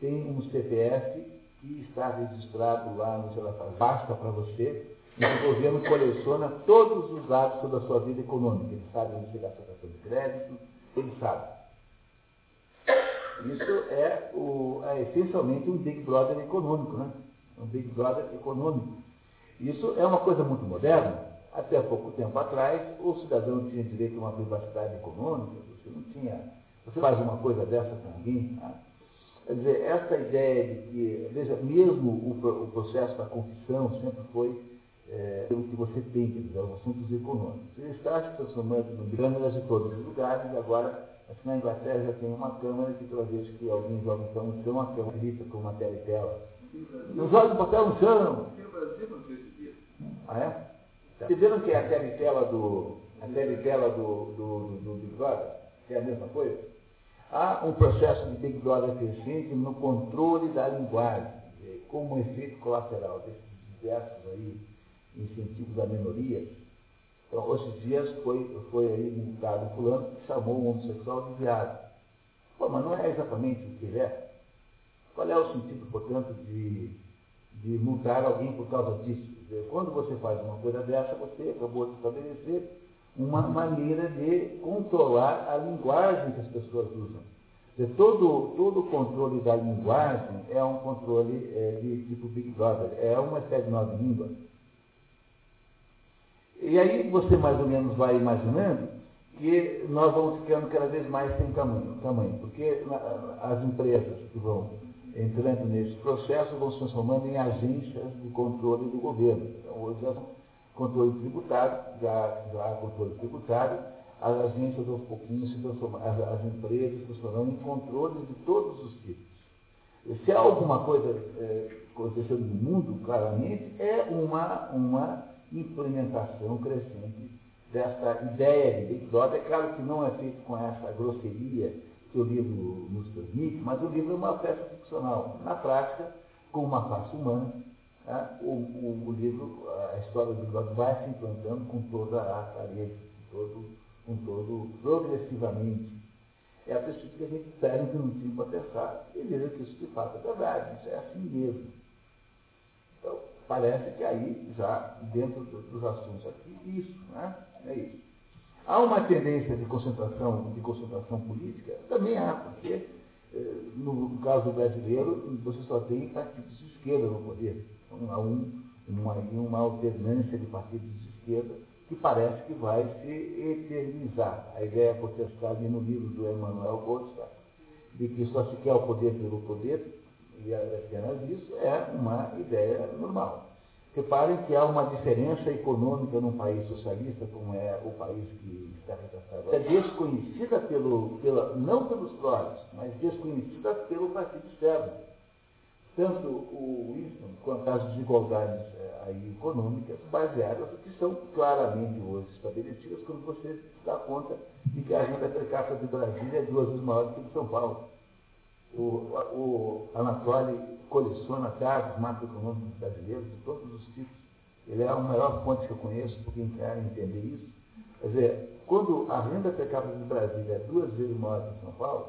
tem um CPF que está registrado lá no Gelafaz. Basta para você e o governo coleciona todos os dados sobre a sua vida econômica. Ele sabe onde chegar a sua cartão de crédito, ele sabe. Isso é, o, é essencialmente um Big Brother econômico, né? Um Big Brother econômico. Isso é uma coisa muito moderna. Até pouco tempo atrás, o cidadão tinha direito a uma privacidade econômica, você não tinha. Você faz uma coisa dessa com alguém. Tá? Quer dizer, essa ideia de que, veja, mesmo o, o processo da confissão sempre foi é, o que você tem, quer dizer, os assuntos econômicos. Ele está se transformando em câmeras de todos os lugares, e agora, aqui na Inglaterra já tem uma câmera que toda vez que alguém joga então no chão, a câmera grita com uma tela e. Não joga o papel no chão! Ah, é? Vocês viram que é a tela e tela do, a tela e tela do, do, do Big Brother? Que é a mesma coisa? Há um processo de Big Brother crescente no controle da linguagem, como efeito colateral desses diversos aí incentivos a minorias. Então, esses dias foi, foi aí multado fulano que chamou o homossexual de viado. Pô, mas não é exatamente o que ele é. Qual é o sentido, portanto, de, de multar alguém por causa disso? Quando você faz uma coisa dessa, você acabou de estabelecer uma maneira de controlar a linguagem que as pessoas usam. Todo, todo o controle da linguagem é um controle é, de tipo Big Brother, é uma espécie de nova língua. E aí você mais ou menos vai imaginando que nós vamos ficando cada vez mais sem tamanho, tamanho porque as empresas que vão entrando nesse processo vão se transformando em agências de controle do governo. Então, hoje é controle tributário, já, já controle tributário, as agências aos pouquinhos se transformam, as, as empresas se transformando em controles de todos os tipos. Se há alguma coisa é, acontecendo no mundo, claramente, é uma, uma implementação crescente dessa ideia de Big Brother. É claro que não é feito com essa grosseria que o livro nos permite, mas o livro é uma peça ficcional. Na prática, com uma face humana, né, o, o, o, livro, a história do Big Brother vai se implantando com toda a clareza, com todo, com todo progressivamente. É a preciso que a gente espera um minutinho para pensar e ver que isso de fato é verdade, isso é assim mesmo. Então, Parece que aí, já dentro dos assuntos aqui, isso, né? É isso. Há uma tendência de concentração, de concentração política? Também há, porque eh, no caso brasileiro, você só tem partidos de esquerda no poder. Então há um, uma, uma alternância de partidos de esquerda que parece que vai se eternizar. A ideia protestada no livro do Emmanuel Goldstein, de que só se quer o poder pelo poder, e apenas isso é uma ideia normal. Reparem que há uma diferença econômica num país socialista, como é o país que está retratado. É desconhecida pelo, pela, não pelos prós, mas desconhecida pelo partido externo. Tanto o Winston quanto as desigualdades é, aí, econômicas baseadas que são claramente hoje estabelecidas quando você se dá conta de que a renda per capita de Brasília é duas vezes maior do que de São Paulo. O, o Anatoly coleciona dados macroeconômicos brasileiros de todos os tipos. Ele é a maior fonte que eu conheço por quem quer entender isso. Quer dizer, quando a renda per capita do Brasil é duas vezes maior que em São Paulo,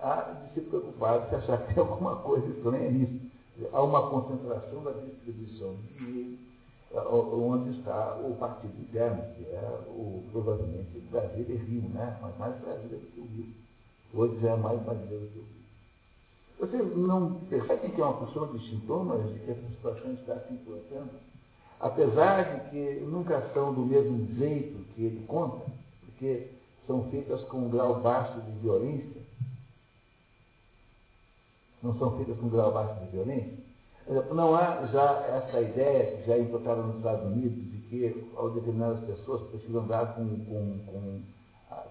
há de se preocupar, de se achar que tem alguma coisa estranha nisso. Há uma concentração da distribuição de dinheiro onde está o partido interno, que é o, provavelmente Brasília e Rio, né? mas mais Brasília do que o Rio. Hoje já é mais Brasília do que o Rio. Você não percebe que é uma porção de sintomas de que essa situação está se importando? Apesar de que nunca são do mesmo jeito que ele conta, porque são feitas com um grau baixo de violência, não são feitas com um grau baixo de violência, não há já essa ideia que já implantaram nos Estados Unidos de porque ao determinadas pessoas precisam andar com, com, com,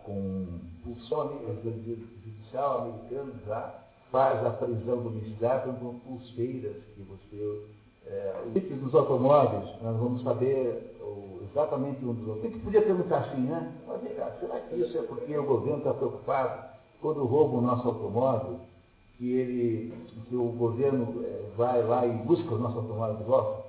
com pulsão judicial americano já faz a prisão domiciliar com pulseiras que você. É, os dos automóveis, nós vamos saber exatamente um dos outros. A gente podia perguntar assim, né? Mas, será que isso é porque o governo está preocupado quando rouba o nosso automóvel, que, ele, que o governo é, vai lá e busca o nosso automóvel de volta?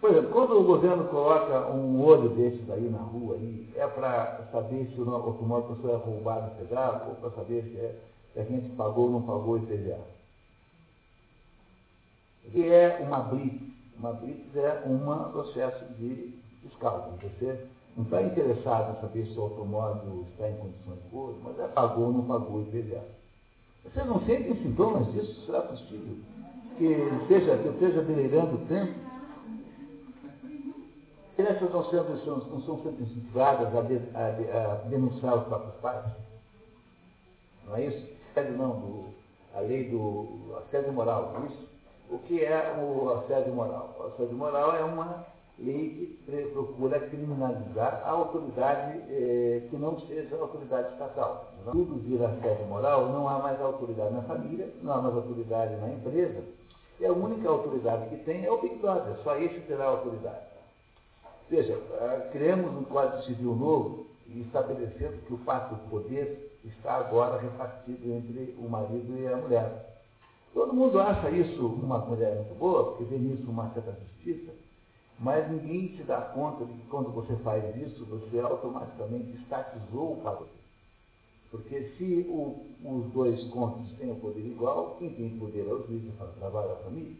Por exemplo, quando o governo coloca um olho desses aí na rua, aí, é para saber se o automóvel é roubado pegado, ou para saber se, é, se a gente pagou ou não pagou IPVA. E é uma blitz. Uma blitz é um processo de fiscal. Você não está interessado em saber se o automóvel está em condições boas, mas é pagou ou não pagou IPVA. Vocês não sentem sintomas disso? Será possível que, esteja, que eu esteja delirando tanto? crianças não, sendo, não são sendo incentivadas a, de, a, a, denunciar os próprios pais? Não é isso? Assédio não, do, a lei do assédio moral, é isso? O que é o assédio moral? O assédio moral é uma lei que procura criminalizar a autoridade eh, que não seja a autoridade estatal. Tudo vira assédio moral, não há mais autoridade na família, não há mais autoridade na empresa, e a única autoridade que tem é o Big Brother, só esse terá autoridade. Veja, ah, criamos um Código Civil novo e estabelecendo que o pacto do poder está agora repartido entre o marido e a mulher. Todo mundo acha isso uma mulher muito boa, porque vê nisso uma certa justiça, mas ninguém se dá conta de que quando você faz isso, você automaticamente estatizou o poder. Porque se o, os dois cônjuges têm o poder igual, quem tem poder é o juiz faz o trabalho da família.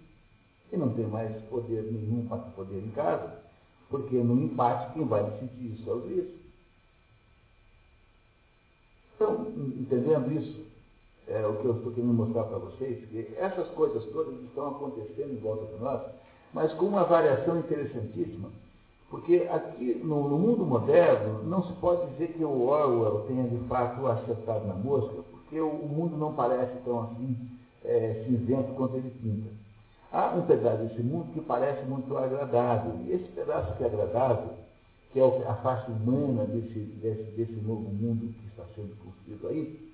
E não tem mais poder nenhum para poder em casa, porque no empate quem vai decidir isso é o juiz. Então, entendendo isso, é o que eu estou querendo mostrar para vocês, que essas coisas todas estão acontecendo em volta de nós, mas com uma variação interessantíssima, porque aqui no, no mundo moderno não se pode dizer que o Orwell tenha de fato acertado na mosca, porque o, o mundo não parece tão assim é, cinzento quanto ele pinta. Há um pedaço desse mundo que parece muito agradável. E esse pedaço que é agradável, que é a face humana desse, desse, desse novo mundo que está sendo construído aí,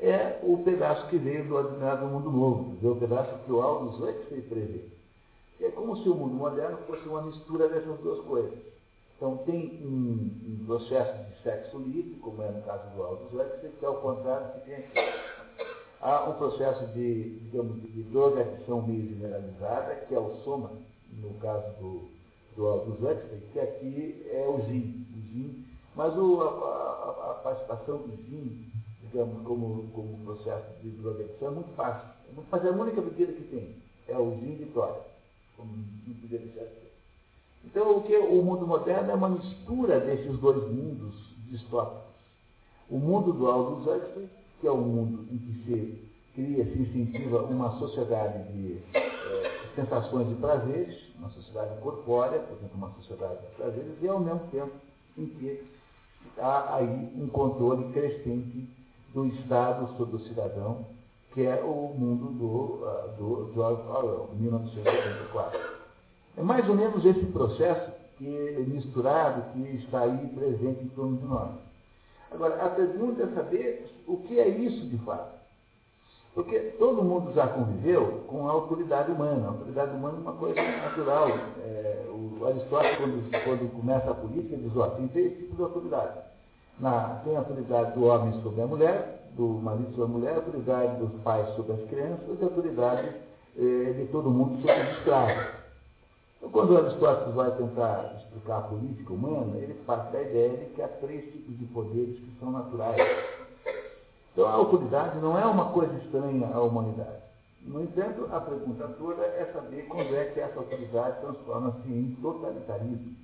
é o pedaço que veio do ordinário mundo novo, é o pedaço que o Aldous Huxley prevê. É como se o mundo moderno fosse uma mistura dessas duas coisas. Então tem um, um processo de sexo livre, como é no caso do Aldous Huxley, que é o contrário que tem aqui há um processo de, digamos, de drogadição meio generalizada, que é o soma, no caso do, do, do Huxley, que aqui é o gin. O mas o, a, a, a, participação do gin, digamos, como, como processo de drogadição é muito fácil. É muito, mas é a única bebida que tem. É o gin Vitória, como não podia deixar de ser. Então, o que o mundo moderno é uma mistura desses dois mundos distópicos. O mundo do Aldous Huxley que é o um mundo em que se cria, se incentiva uma sociedade de é, sensações e prazeres, uma sociedade corpórea, portanto, uma sociedade de prazeres, e ao mesmo tempo em que há aí um controle crescente do Estado sobre o cidadão, que é o mundo do, uh, do George Orwell, 1984. É mais ou menos esse processo que é misturado que está aí presente em torno de nós. Agora, a pergunta é saber o que é isso de fato. Porque todo mundo já conviveu com a autoridade humana. A autoridade humana é uma coisa natural. É, o Aristóteles, quando, quando, começa a política, diz, ó, tem três tipos de autoridade. Na, tem a autoridade do homem sobre a mulher, do marido sobre a mulher, a autoridade dos pais sobre as crianças e a autoridade eh, de todo mundo sobre os escravos. Então, quando Aristóteles vai tentar explicar a política humana, ele parte da ideia de que há três tipos de poderes que são naturais. Então, a autoridade não é uma coisa estranha à humanidade. No entanto, a pergunta toda é saber quando é que essa autoridade transforma-se em totalitarismo.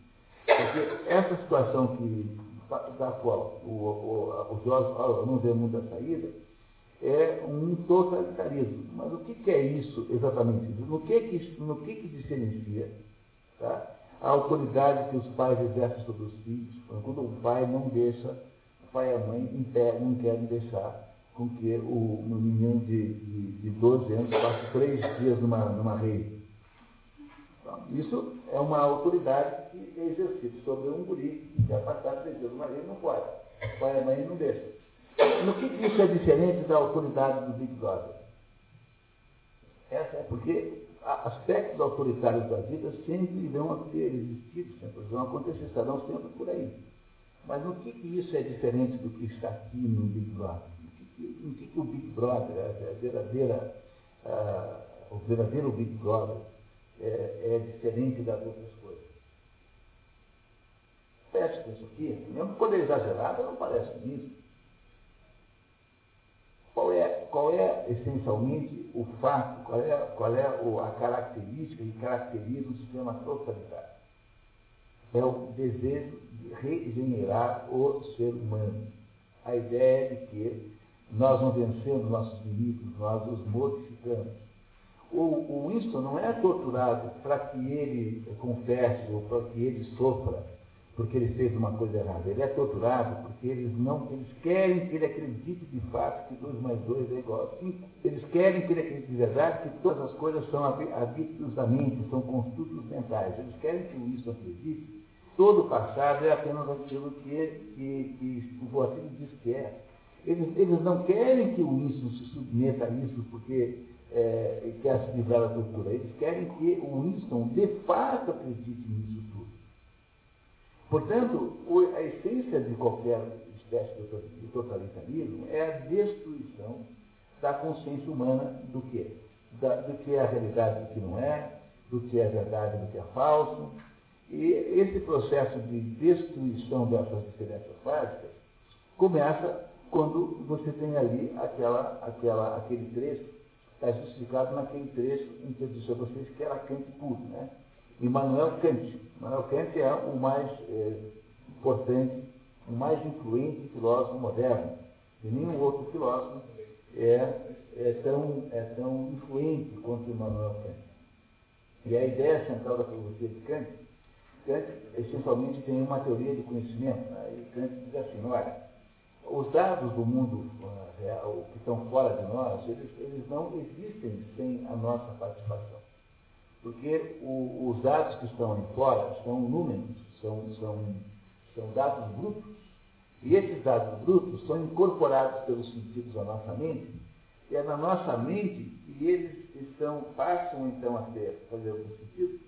Porque essa situação que, da qual o, o, o Jorge não vê muita saída, é um totalitarismo. Mas o que, que é isso exatamente? No que, que, no que, que diferencia tá? a autoridade que os pais exercem sobre os filhos, quando o pai não deixa, o pai e a mãe não querem deixar com que o, o menino de, de, de 12 anos passe três dias numa, numa rede. Então, Isso é uma autoridade que exercida sobre um guri que é passar três dias uma vez não pode. O pai e a mãe não deixam. No que, que isso é diferente da autoridade do Big Brother? Essa é porque aspectos autoritários da vida sempre vão ter existido, sempre vão acontecer, estarão sempre por aí. Mas no que, que isso é diferente do que está aqui no Big Brother? No que, que, o Big Brother, a verdadeira, a, o verdadeiro Big Brother, é, é, diferente das outras coisas? Que isso aqui, mesmo quando é exagerado, não parece nisso. Qual é, qual é essencialmente o fato, qual é, qual é a característica que caracteriza o sistema totalitário? É o desejo de regenerar o ser humano. A ideia de que nós não vencemos nossos inimigos, nós os modificamos. O, o Winston não é torturado para que ele confesse ou para que ele sofra porque ele fez uma coisa errada. Ele é torturado porque eles não, eles querem que ele acredite de fato que 2 mais 2 é igual a 5. Eles querem que ele acredite de verdade que todas as coisas são hábitos da mente, são construtos mentais. Eles querem que o isso acredite. Todo o passado é apenas aquilo que, que, que o Boatinho diz que é. Eles, eles não querem que o Winston se submeta a isso porque é, quer se livrar da tortura. Eles querem que o Winston de fato acredite nisso Portanto, a essência de qualquer espécie de totalitarismo é a destruição da consciência humana do que? Da, do que é a realidade do que não é, do que é verdade do que é falso. E esse processo de destruição dessas diferenças básicas começa quando você tem ali aquela, aquela, aquele trecho, está justificado naquele trecho em que eu disse a vocês que era Kant puro, né? Immanuel Kant. Immanuel Kant é o mais é, importante, o mais influente filósofo moderno. E nenhum outro filósofo é, é, tão, é tão influente quanto Immanuel Kant. E a ideia central da filosofia de Kant, Kant essencialmente tem uma teoria de conhecimento. Né? E Kant diz assim, olha, os dados do mundo uh, real, que estão fora de nós, eles, eles não existem sem a nossa participação. Porque o, os dados que estão aí fora são números, são, são, são dados brutos. E esses dados brutos são incorporados pelos sentidos à nossa mente, e é na nossa mente que eles estão, passam então a ter, fazer algum sentido,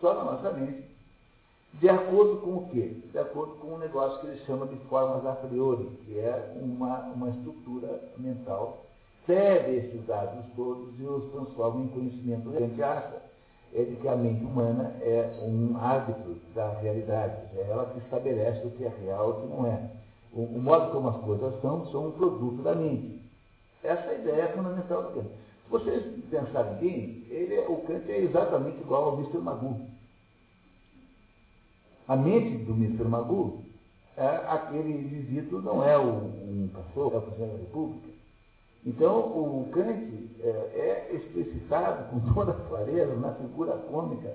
só na nossa mente, de acordo com o quê? De acordo com um negócio que ele chama de formas a priori, que é uma, uma estrutura mental, recebe esses dados todos e os transforma em conhecimento. A gente é de que a mente humana é um árbitro da realidade, é ela que estabelece o que é real e o que não é. O, o, modo como as coisas são, são um produto da mente. Essa é a ideia fundamental do Kant. Se vocês pensarem bem, ele, é, o Kant é exatamente igual ao Mr. Magoo. A mente do Mr. Magoo, é aquele indivíduo não é um cachorro, é o presidente da República. Então, o Kant é, é explicitado com toda a clareza na figura cômica.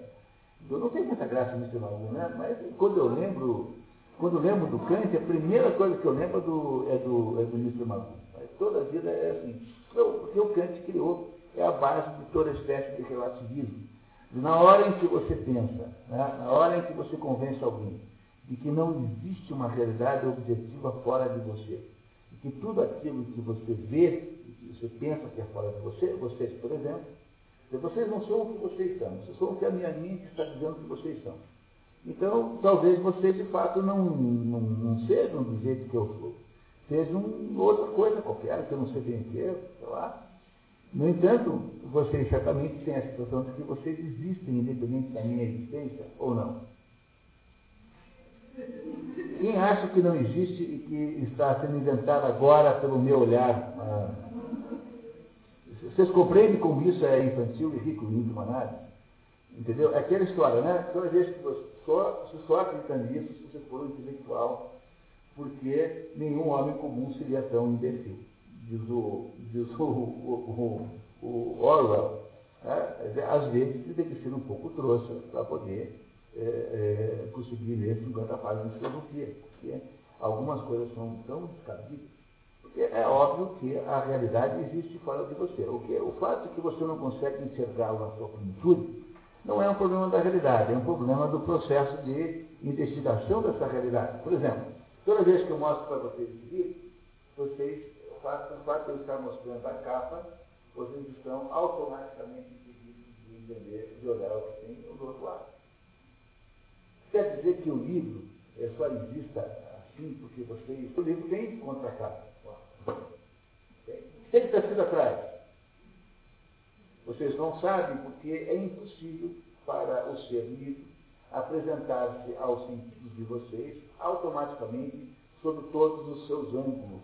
Eu não tenho muita graça nisso não, né? mas quando eu lembro, quando eu lembro do Kant, a primeira coisa que eu lembro do, é do, é do. Magoo. Toda a vida é assim. Porque o Kant criou, é a base de toda espécie de relativismo. Na hora em que você pensa, né? na hora em que você convence alguém de que não existe uma realidade objetiva fora de você, e que tudo aquilo que você vê você pensa que é fora de você, vocês, por exemplo, vocês não são o que vocês são, vocês são o que a minha mente está dizendo que vocês são. Então, talvez vocês de fato não, não, não sejam do jeito que eu sou. Sejam outra coisa qualquer, que eu não sei bem o que é, sei lá. No entanto, vocês certamente têm a situação de que vocês existem independente da minha existência, ou não. Quem acha que não existe e que está sendo inventado agora pelo meu olhar ah, vocês compreendem como isso é infantil e rico última análise? Entendeu? É aquela história, né? Toda vez que você só, você só acredita nisso se você for um intelectual, porque nenhum homem comum seria tão imbecil. Diz o, diz o, o, o, o Orwell. Né? Às vezes você tem que ser um pouco trouxa para poder é, é, conseguir ler 50 páginas de filosofia, porque algumas coisas são tão descabidas é óbvio que a realidade existe fora de você. O, que, o fato que você não consegue enxergá-la na sua plenitude não é um problema da realidade, é um problema do processo de investigação dessa realidade. Por exemplo, toda vez que eu mostro para vocês esse livro, vocês, o fato de eu estar mostrando a capa, vocês estão automaticamente impedidos de entender, de olhar o que tem do outro lado. Quer dizer que o livro é só exista assim porque vocês. O livro tem contra-capa. Tem estar atrás. Vocês não sabem porque é impossível para o ser livre apresentar-se aos sentidos de vocês automaticamente sob todos os seus ângulos.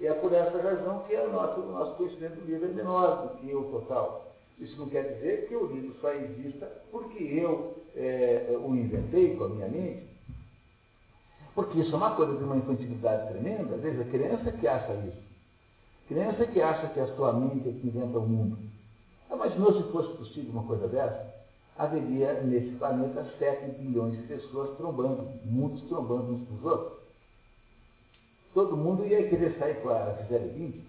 E é por essa razão que o nosso, o nosso conhecimento do livro é menor do que o total. Isso não quer dizer que o livro só exista porque eu é, o inventei com a minha mente. Porque isso é uma coisa de uma infantilidade tremenda. Veja, criança que acha isso. Criança que acha que a sua mente é que inventa o mundo. Imaginou se fosse possível uma coisa dessa? Haveria nesse planeta 7 bilhões de pessoas trombando, mundos trombando uns com os outros. Todo mundo ia querer sair com a Gisele 20.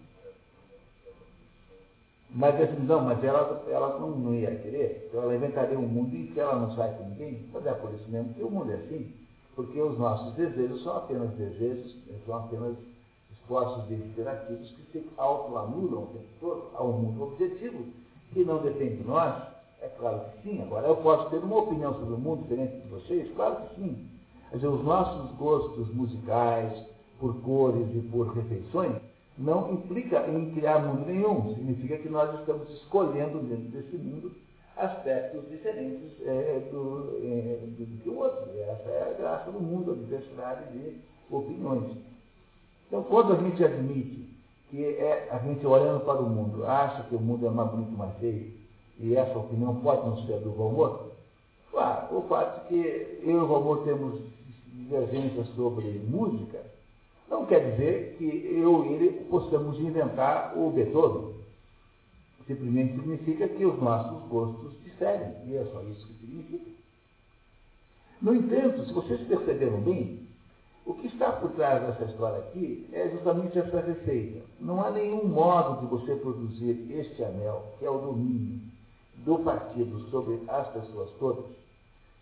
Mas assim, não, mas ela, ela não, não ia querer, então ela inventaria um mundo em que ela não sai com ninguém. Mas é por isso mesmo que o mundo é assim. Porque os nossos desejos são apenas desejos, são apenas esforços deliberativos que se autoanulam o tempo todo ao mundo objetivo que não depende de nós? É claro que sim. Agora, eu posso ter uma opinião sobre o mundo diferente de vocês? Claro que sim. Dizer, os nossos gostos musicais, por cores e por refeições, não implica em criar mundo nenhum. Significa que nós estamos escolhendo dentro desse mundo aspectos diferentes é, do, é, do, que o outro. E essa é a graça do mundo, a diversidade de opiniões. Então, quando a gente admite que é a gente olhando para o mundo, acha que o mundo é mais bonito, mais feio, e essa opinião pode não ser do Valmor, claro, o fato de que eu e o Valmor temos divergências sobre música, não quer dizer que eu e ele possamos inventar o Beethoven. Simplesmente significa que os nossos gostos diferem, e é só isso que significa. No entanto, se vocês perceberam bem, o que está por trás dessa história aqui é justamente essa receita. Não há nenhum modo de você produzir este anel, que é o domínio do partido sobre as pessoas todas,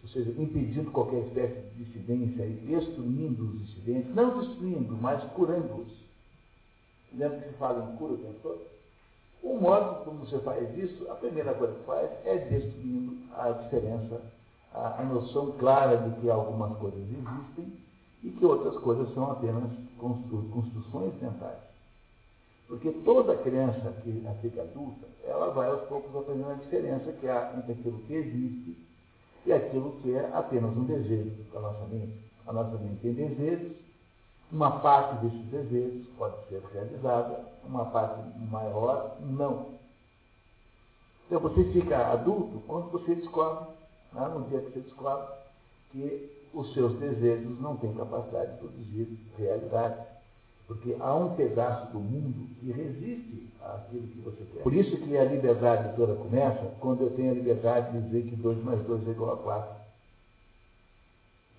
ou seja, impedindo qualquer espécie de dissidência e destruindo os dissidentes, não destruindo, mas curando-os. Lembra que se fala em cura o tempo todo? O modo como você faz isso, a primeira coisa que faz é destruindo a diferença, a, a noção clara de que algumas coisas existem e que outras coisas são apenas constru construções mentais. Porque toda criança que fica adulta, ela vai aos poucos aprendendo a diferença que há entre aquilo que existe e aquilo que é apenas um desejo da nossa mente. A nossa mente tem desejos, uma parte desses desejos pode ser realizada, uma parte maior não. Então você fica adulto quando você descobre, né, no dia que você descobre, que os seus desejos não têm capacidade de produzir realidade. Porque há um pedaço do mundo que resiste àquilo que você quer. Por isso que a liberdade toda começa quando eu tenho a liberdade de dizer que 2 mais 2 é igual a 4.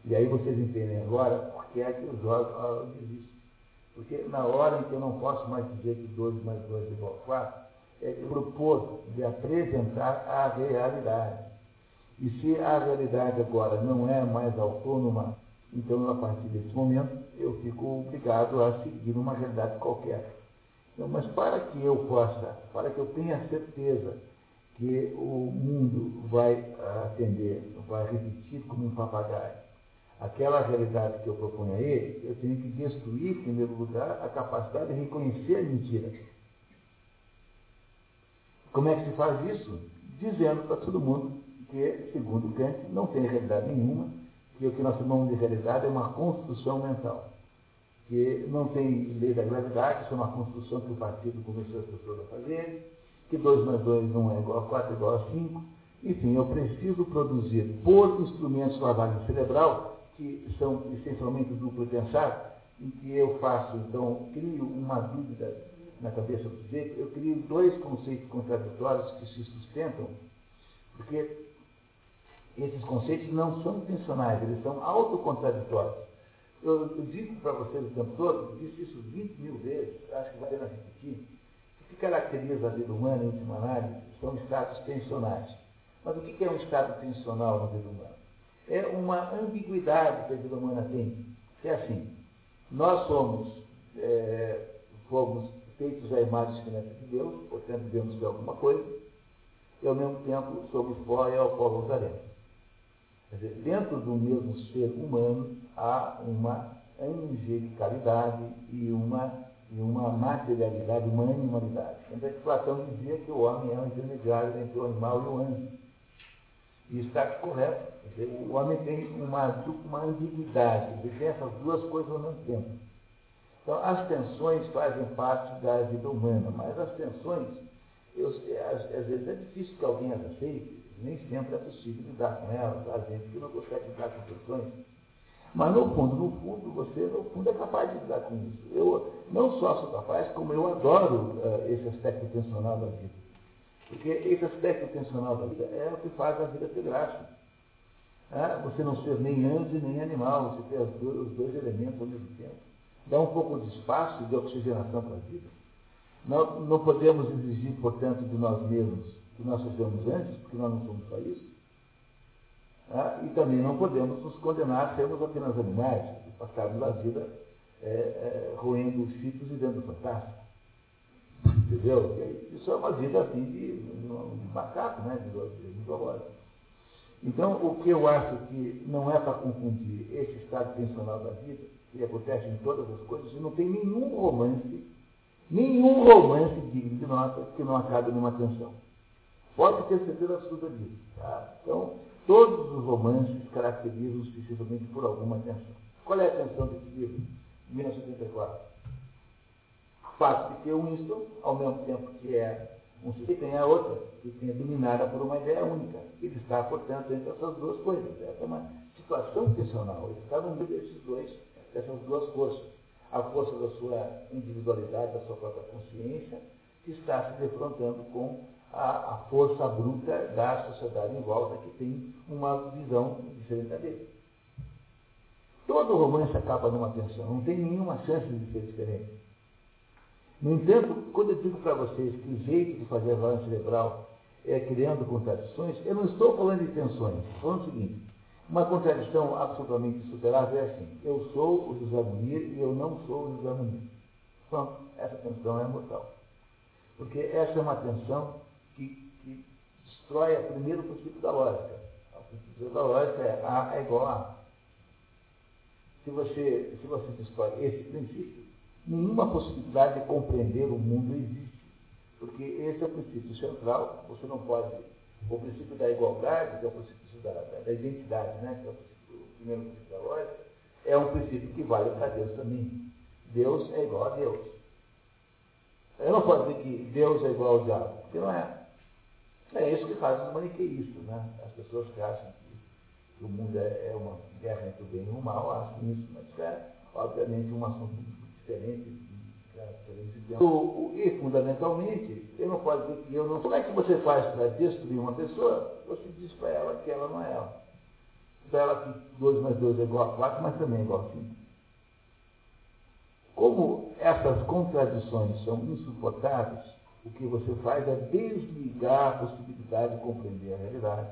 E aí vocês entendem agora por que é que os jogos existem. Porque na hora em que eu não posso mais dizer que 2 mais 2 é igual a 4, é propor de apresentar a realidade. E se a realidade agora não é mais autônoma, então a partir desse momento eu fico obrigado a seguir uma realidade qualquer. Então, mas para que eu possa, para que eu tenha certeza que o mundo vai atender, vai repetir como um papagaio, aquela realidade que eu proponho a ele, eu tenho que destruir, em primeiro lugar, a capacidade de reconhecer a mentira. Como é que se faz isso? Dizendo para todo mundo que, segundo Kant, não tem realidade nenhuma, que o que nós chamamos de realidade é uma construção mental, que não tem lei da gravidade, isso é uma construção que o partido começou as pessoas a fazer, que 2 mais 2 não é igual a 4, é igual a 5. Enfim, eu preciso produzir por instrumentos de lavagem cerebral, que são essencialmente duplo pensar, em que eu faço, então, crio uma dúvida na cabeça do sujeito, eu crio dois conceitos contraditórios que se sustentam, porque esses conceitos não são intencionais, eles são autocontraditórios. Eu, eu digo para vocês o tempo todo, disse isso 20 mil vezes, acho que vale a pena repetir. O que caracteriza a vida humana, em última análise, são estados tensionais. Mas o que é um estado tensional na vida humana? É uma ambiguidade que a vida humana tem. Que é assim, nós somos, é, fomos feitos à imagem e semelhança de Deus, portanto devemos ter alguma coisa, e ao mesmo tempo somos pó e ao pó voltaremos. Quer dentro do mesmo ser humano há uma angelicalidade e uma, e uma materialidade, uma animalidade. Tanto é que Platão dizia que o homem é um intermediário entre o animal e o anjo. E está correto. O homem tem uma, uma ambiguidade, ele tem essas duas coisas ao mesmo tempo. Então, as tensões fazem parte da vida humana, mas as tensões, eu, às, às, vezes é difícil que alguém as aceite, nem sempre é possível lidar com elas, há gente que não consegue lidar com tensões. Mas no fundo, no fundo, você no fundo é capaz de lidar com isso. Eu não só sou capaz, como eu adoro uh, esse aspecto tensional da vida. Porque esse aspecto tensional da vida é o que faz a vida ter graça. É, você não ser nem anjo nem animal, você ter os dois elementos ao mesmo tempo dá um pouco de espaço de oxigenação para a vida. Não, não podemos exigir, portanto, de nós mesmos que nós sejamos anjos, porque nós não somos só isso. Ah, e também não podemos nos condenar a sermos apenas animais, e passarmos a vida é, é, roendo os ciclos e dando fantástico. Entendeu? Isso é uma vida assim de, macaco, né? De, de Então, o que eu acho que não é para confundir esse estado tensional da vida que acontece em todas as coisas, e não tem nenhum romance, nenhum romance digno de nota que não acabe numa tensão. Pode ter certeza absoluta disso. Tá? Então, todos os romances caracterizam-se precisamente por alguma tensão. Qual é a tensão desse livro? 1984. Fato de que o Winston, ao mesmo tempo que é um sujeito, tem a outra, que tem dominada por uma ideia única. Ele está, portanto, entre essas duas coisas. Essa é uma situação tensional. Ele está no meio desses dois essas duas forças. A força da sua individualidade, da sua própria consciência, que está se defrontando com a, a força bruta da sociedade em volta, que tem uma visão diferente da dele. Todo romance acaba numa tensão, não tem nenhuma chance de ser diferente. No entanto, quando eu digo para vocês que o jeito de fazer a violência cerebral é criando contradições, eu não estou falando de tensões, estou falando o seguinte, uma contradição absolutamente insuperável é assim: eu sou o José Munir e eu não sou o José Munir. Pronto, essa tensão é mortal. Porque essa é uma tensão que, que destrói o primeiro princípio da lógica. O princípio da lógica é A é igual a A. Se você, se você destrói esse princípio, nenhuma possibilidade de compreender o mundo existe. Porque esse é o princípio central, você não pode. O princípio da igualdade, que é o princípio da, da, da identidade, né, que é o, primeiro princípio da lógica, é um princípio que vale para Deus também. Deus é igual a Deus. Eu não posso dizer que Deus é igual ao diabo, porque não é. É isso que faz os maniqueístas, né? As pessoas que acham que o mundo é, é uma guerra entre o bem e o mal, acham isso, mas é, obviamente, um assunto diferente e, fundamentalmente, eu não posso dizer que eu não. Como é que você faz para destruir uma pessoa? Você diz para ela que ela não é ela. Para ela que 2 mais 2 é igual a 4, mas também é igual a 5. Como essas contradições são insuportáveis, o que você faz é desligar a possibilidade de compreender a realidade.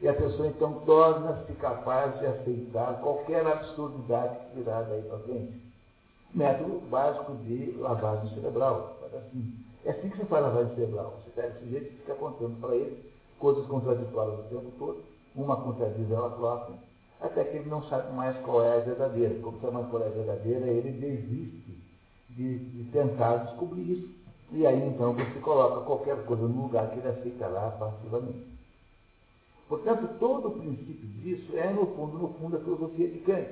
E a pessoa então torna-se capaz de aceitar qualquer absurdidade que virá daí para frente método básico de lavagem cerebral. Assim, é assim que se faz lavagem cerebral. Você pega o sujeito e fica apontando para ele coisas contraditórias o tempo todo, uma contradiz ela própria, até que ele não sabe mais qual é a verdadeira. Como sabe mais qual é a verdadeira, ele desiste de, de tentar descobrir isso. E aí então você coloca qualquer coisa no lugar que ele aceita lá passivamente. Portanto, todo o princípio disso é, no fundo, no fundo, a filosofia de Kant.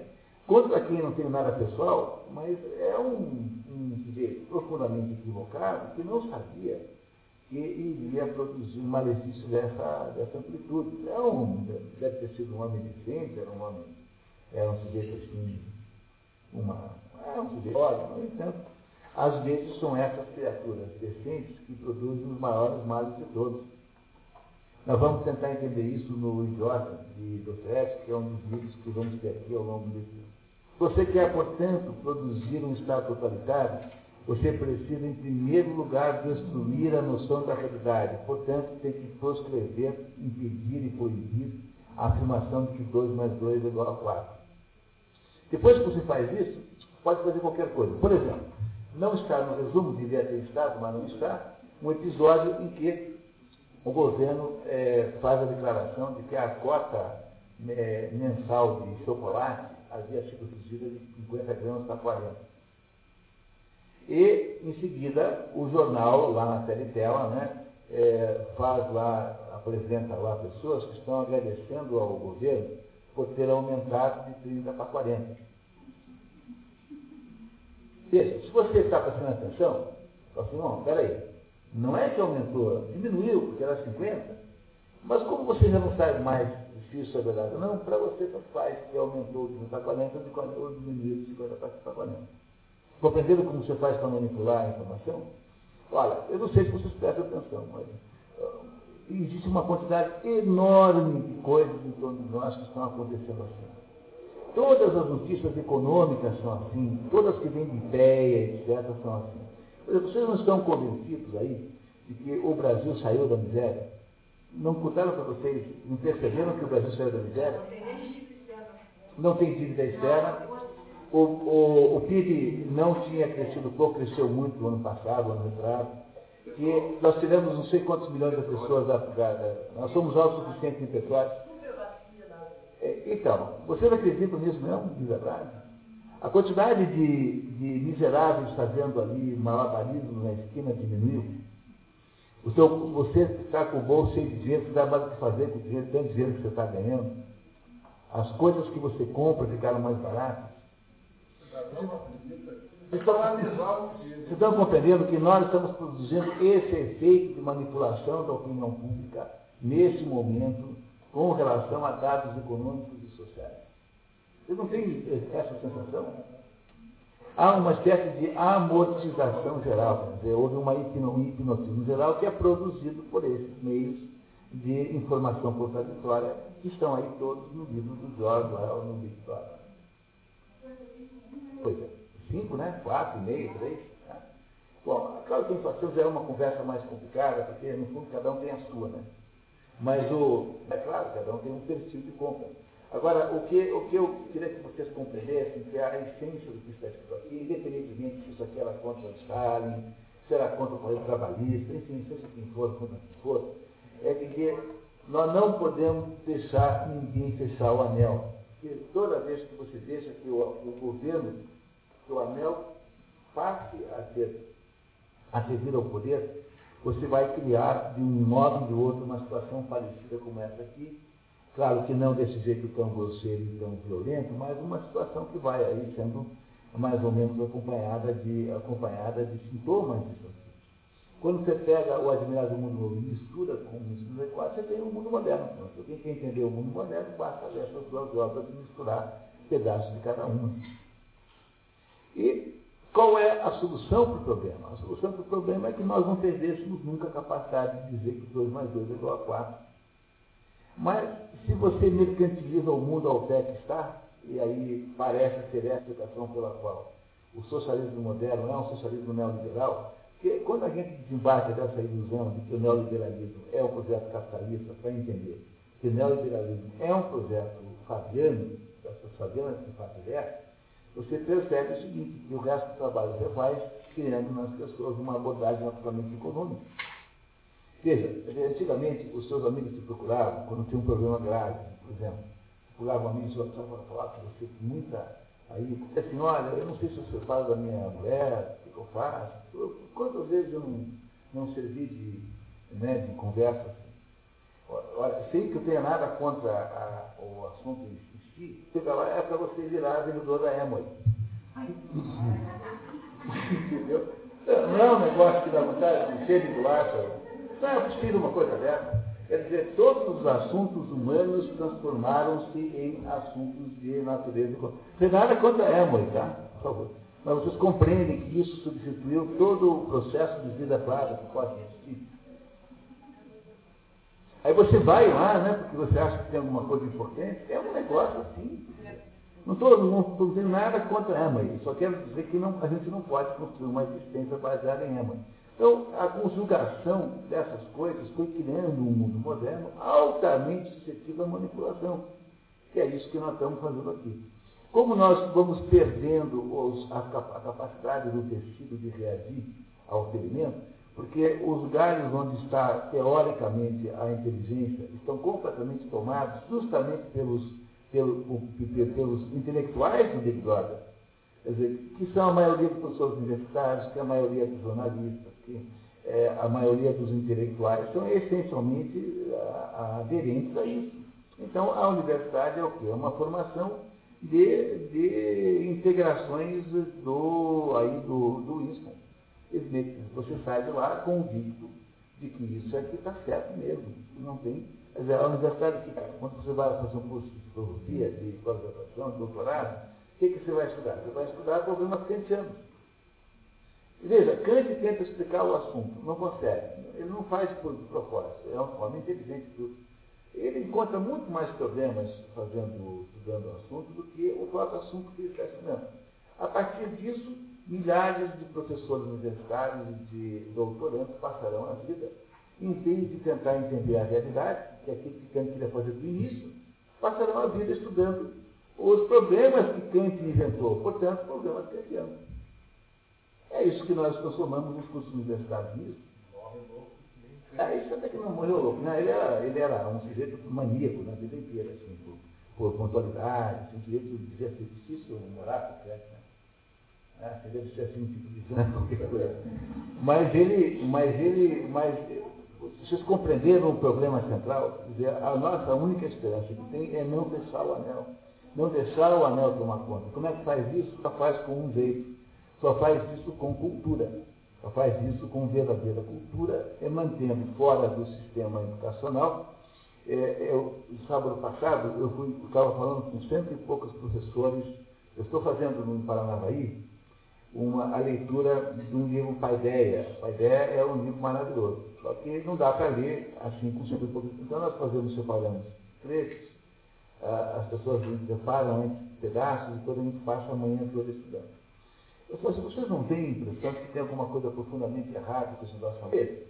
Contra quem não tem nada pessoal, mas é um, um sujeito profundamente equivocado que não sabia que iria produzir um malefício dessa, dessa amplitude. É um, deve ter sido um homem decente, era um homem, era um sujeito assim, uma, é um sujeito ótimo, no entanto, às vezes são essas criaturas decentes que produzem os maiores males de todos. Nós vamos tentar entender isso no Idiota de Dostoevsky, que é um dos livros que vamos ter aqui ao longo desse você quer, portanto, produzir um Estado totalitário? você precisa, em primeiro lugar, destruir a noção da realidade. Portanto, tem que proscrever, impedir e proibir a afirmação de que 2 mais 2 é igual a 4. Depois que você faz isso, pode fazer qualquer coisa. Por exemplo, não está no resumo, devia ter estado, mas não está, um episódio em que o governo é, faz a declaração de que a cota é, mensal de chocolate havia sido reduzida de 50 gramas para 40. E, em seguida, o jornal, lá na teletela, né, é, faz lá, apresenta lá pessoas que estão agradecendo ao governo por ter aumentado de 30 para 40. Veja, se você está prestando atenção, fala assim, não, peraí, não é que aumentou, diminuiu, porque era 50, mas como você já não sabe mais isso é verdade não, para você tanto faz que aumentou 30 para 40 ou diminuiu de 50 para 40. Compreenderam como você faz para manipular a informação? Olha, eu não sei se vocês prestam atenção, mas uh, existe uma quantidade enorme de coisas em torno de nós que estão acontecendo assim. Todas as notícias econômicas são assim, todas que vêm de ideia, etc., são assim. Vocês não estão convencidos aí de que o Brasil saiu da miséria? Não contaram para vocês, não perceberam que o Brasil saiu da miséria? Não tem dívida externa o, o, o PIB não tinha crescido pouco, cresceu muito no ano passado, no ano retrasado. E nós tivemos não sei quantos milhões de pessoas afogadas. Nós somos autossuficientes em petróleo. É, então, vocês acreditam nisso mesmo, de verdade? A quantidade de, de miseráveis fazendo ali malabarismo na esquina diminuiu. O seu, você está com o bolso cheio de dinheiro, você dá mais o que fazer com o dinheiro, tanto dinheiro que você está ganhando. As coisas que você compra ficaram mais baratas. Vocês estão compreendendo que nós estamos produzindo esse efeito de manipulação da opinião pública nesse momento com relação a dados econômicos e sociais. Vocês não têm essa sensação? Há uma espécie de amortização geral, quer dizer, houve uma um hipnotismo geral que é produzido por esses meios de informação contraditória que estão aí todos no livro do George Orwell, no Big Brother. Pois é, cinco, né? Quatro, meio, três. Né? Bom, claro que a inflação já é uma conversa mais complicada, porque no fundo cada um tem a sua, né? Mas o. É claro, cada um tem um perfil de compra. Agora, o que, o que eu queria que vocês compreendessem, que é a essência do que está escrito aqui, independentemente se isso aqui era contra o Stalin, se era contra o Correio Trabalhista, enfim, seja quem for, contra quem for, é que nós não podemos deixar ninguém fechar o anel. Porque toda vez que você deixa que o, o governo que o anel passe a, ter, a servir ao poder, você vai criar de um modo ou de outro uma situação parecida como essa aqui. Claro que não desse jeito tão grosseiro e tão violento, mas uma situação que vai aí sendo mais ou menos acompanhada de, acompanhada de sintomas disso aqui. Quando você pega o admirável mundo novo e mistura com o mundo adequado, você tem o um mundo moderno. Então, quem quer entender o mundo moderno, basta ler essas duas obras e misturar pedaços de cada uma. E qual é a solução para o problema? A solução para o problema é que nós não perdêssemos nunca a capacidade de dizer que 2 mais 2 é igual a 4. Mas se você mercantiliza o mundo ao pé que está, e aí parece ser essa a explicação pela qual o socialismo moderno é um socialismo neoliberal, porque quando a gente desembarca dessa ilusão de que o neoliberalismo é um projeto capitalista, para entender que o neoliberalismo é um projeto fabiano, dessas fabianas que faz você percebe o seguinte, que o resto do trabalho você faz criando nas pessoas uma abordagem naturalmente econômica. Veja, antigamente os seus amigos te procuravam quando tinha um problema grave, por exemplo. Procuravam amigos para falar com você com muita. Aí, assim, olha, eu não sei se você fala da minha mulher, o que eu faço. Quantas vezes eu não, não servi de, né, de conversa assim? Olha, sei que eu tenho nada contra a, o assunto em chega lá é para você virar vendedor da Emory. Entendeu? Não é um negócio que dá vontade de ser de doar, não é possível uma coisa dessa. Quer dizer, todos os assuntos humanos transformaram-se em assuntos de natureza. Tem nada contra Emory, tá? Por favor. Mas vocês compreendem que isso substituiu todo o processo de vida clara que pode existir. Aí você vai lá, né, porque você acha que tem alguma coisa importante, é um negócio assim. Não estou não, não tenho nada contra Emma, só quero dizer que não, a gente não pode construir uma existência baseada em Emma. Então, a conjugação dessas coisas foi criando um mundo moderno altamente suscetível à manipulação, que é isso que nós estamos fazendo aqui. Como nós vamos perdendo os, a, a, capacidade do tecido de reagir ao ferimento, porque os lugares onde está teoricamente a inteligência estão completamente tomados justamente pelos, pelos, pelos intelectuais do Big Brother, quer dizer, que são a maioria dos professores universitários, que é a maioria dos jornalistas, que é, a maioria dos intelectuais são essencialmente aderentes a isso. Então, a universidade é o quê? É uma formação de, de integrações do, aí do, do. Você sai de lá convicto de que isso aqui está certo mesmo. Não tem. Dizer, a universidade, quando você vai fazer um curso de filosofia, de pós-graduação, de doutorado, o que, que você vai estudar? Você vai estudar problemas kantianos. Veja, Kant tenta explicar o assunto, não consegue. Ele não faz por propósito, é uma forma inteligente tudo ele encontra muito mais problemas fazendo, estudando o assunto do que o próprio assunto que ele está estudando. A partir disso, milhares de professores universitários e de doutorandos passarão a vida, em vez de tentar entender a realidade, que é aquilo que Kant queria fazer do início, passarão a vida estudando os problemas que Kant inventou, portanto, problemas kantianos. É isso que nós transformamos os cursos universitários nisso. Ah, isso até que não morreu louco, né? Ele era, ele era um sujeito maníaco na vida inteira, assim, por, por pontualidade, assim, um sujeito devia ser difícil morar por perto, né? Ah, você deve ser assim, um tipo de qualquer coisa. Mas ele, mas ele, mas vocês compreenderam o problema central? Dizer, a nossa única esperança que tem é não deixar o anel. Não deixar o anel tomar conta. Como é que faz isso? Só faz com um jeito. Só faz isso com cultura faz isso com verdadeira cultura, e mantendo fora do sistema educacional. É, eu, sábado passado, eu fui, estava falando com cento e poucos professores, eu estou fazendo no Paranavaí uma, a leitura de um livro Paideia. Paideia é um livro maravilhoso, só que não dá para ler assim com cento e poucos. Então nós fazemos, separamos trechos, as pessoas preparam pedaços e depois a gente passa a manhã toda estudando. Eu falei assim, vocês não têm impressão de que tem alguma coisa profundamente errada com esse nosso família?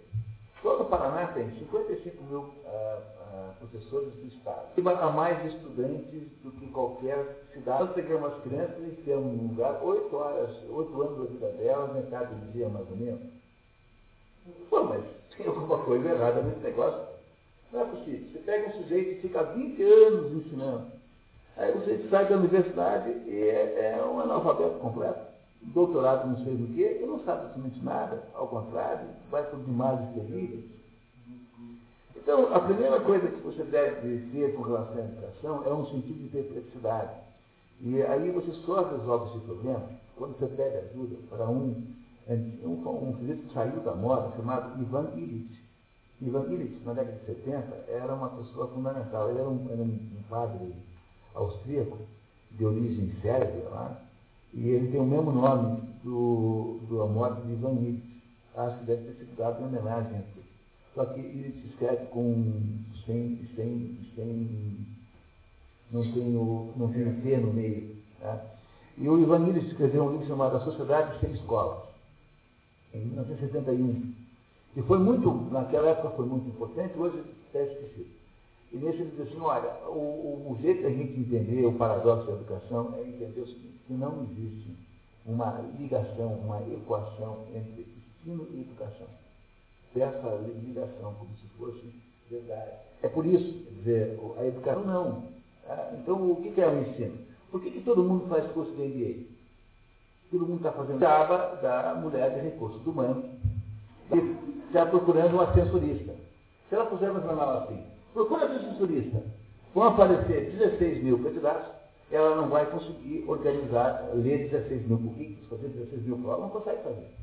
Todo Paraná tem 55 mil ah, ah, professores do Estado. E há mais estudantes do que qualquer cidade. Nós pegamos as crianças e enfiamos num lugar, oito horas, oito anos da vida delas, metade do dia mais ou menos. Pô, mas tem alguma coisa errada nesse negócio. Não é possível. Você pega um sujeito e fica 20 anos ensinando. Aí você sai da universidade e é, é um analfabeto completo doutorado não sei do que, ele não sabe absolutamente nada, ao contrário, vai por demais terríveis. Então, a primeira coisa que você deve ter com relação à educação é um sentido de perplexidade. E aí você só resolve esse problema quando você pede ajuda para um, um, um sujeito que saiu da moda, chamado Ivan Illich. Ivan Illich, na década de 70, era uma pessoa fundamental. Ele era um, era um padre austríaco, de origem sérvia lá, e ele tem o mesmo nome do, do morte de Ivan Illich. Acho que deve ter sido dado em homenagem a ele. Só que ele se escreve com sem, sem, sem não tem o, não tem o T no meio. Tá? E o Ivan Illich escreveu um livro chamado A Sociedade Sem Escolas, em 1971. E foi muito, naquela época foi muito importante, hoje está esquecido. E nesse ele diz assim, olha, o, o jeito da gente entender o paradoxo da educação é entender o seguinte, que não existe uma ligação, uma equação entre ensino e educação. Essa ligação como se fosse verdade. É por isso, quer dizer, a educação não. Ah, então, o que é o ensino? Por que, que todo mundo faz curso de MBA? Todo mundo está fazendo aba da mulher de recursos humanos e está procurando uma ascensorista. Se ela puser no jornal assim, procura ascensorista, vão aparecer 16 mil candidatos, ela não vai conseguir organizar, ler 16 mil currículos, fazer 16 mil provas, não consegue fazer.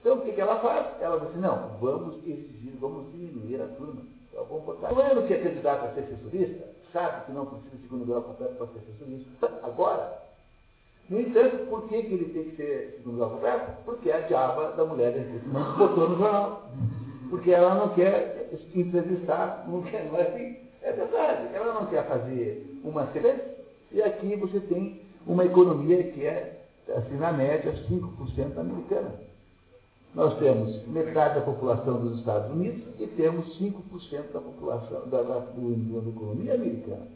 Então, o que, que ela faz? Ela diz assim, não, vamos exigir, vamos diminuir a turma. Então, vamos botar. O ano que é candidato a ser assessorista, sabe que não precisa de segundo grau completo para ser assessorista. Agora, no entanto, por que, que ele tem que ser segundo grau completo? Porque a diaba da mulher botou no jornal. Porque ela não quer entrevistar, não quer, não é assim. É verdade, ela não quer fazer uma sequência e aqui você tem uma economia que é, assim, na média, 5% americana. Nós temos metade da população dos Estados Unidos e temos 5% da população da, da, do, da economia americana.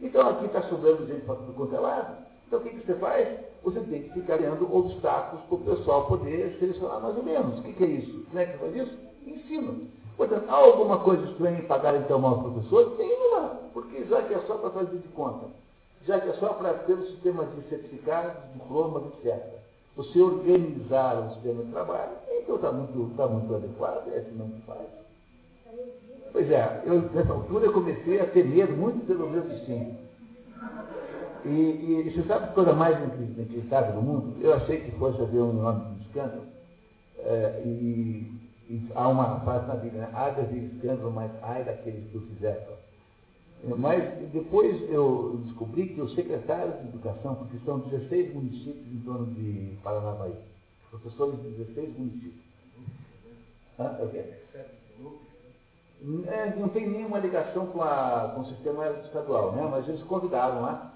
Então aqui está sobrando gente para tudo quanto é lado. Então o que, que você faz? Você tem que ficar criando obstáculos para o pessoal poder selecionar mais ou menos. O que, que é isso? Como é que faz isso? Ensino. Portanto, há alguma coisa estranha em pagar então mal ao professor? Tem uma, porque já que é só para fazer de conta, já que é só para ter o sistema de certificados, diplomas, etc. Você organizar o sistema de trabalho, então está muito, tá muito adequado, é assim não se faz. Pois é, eu, nessa altura eu comecei a ter medo muito pelo meu destino. E, e você sabe a coisa mais inacreditável do mundo? Eu achei que fosse haver um enorme escândalo. É, e, e, há uma frase na Bíblia, né? há de escândalo, mas ai daqueles que o fizeram. Mas depois eu descobri que os secretários de educação, porque são 16 municípios em torno de Paranavaí, professores de 16 municípios. Ah, é? É, não tem nenhuma ligação com, a, com o sistema estadual, né? mas eles convidaram lá.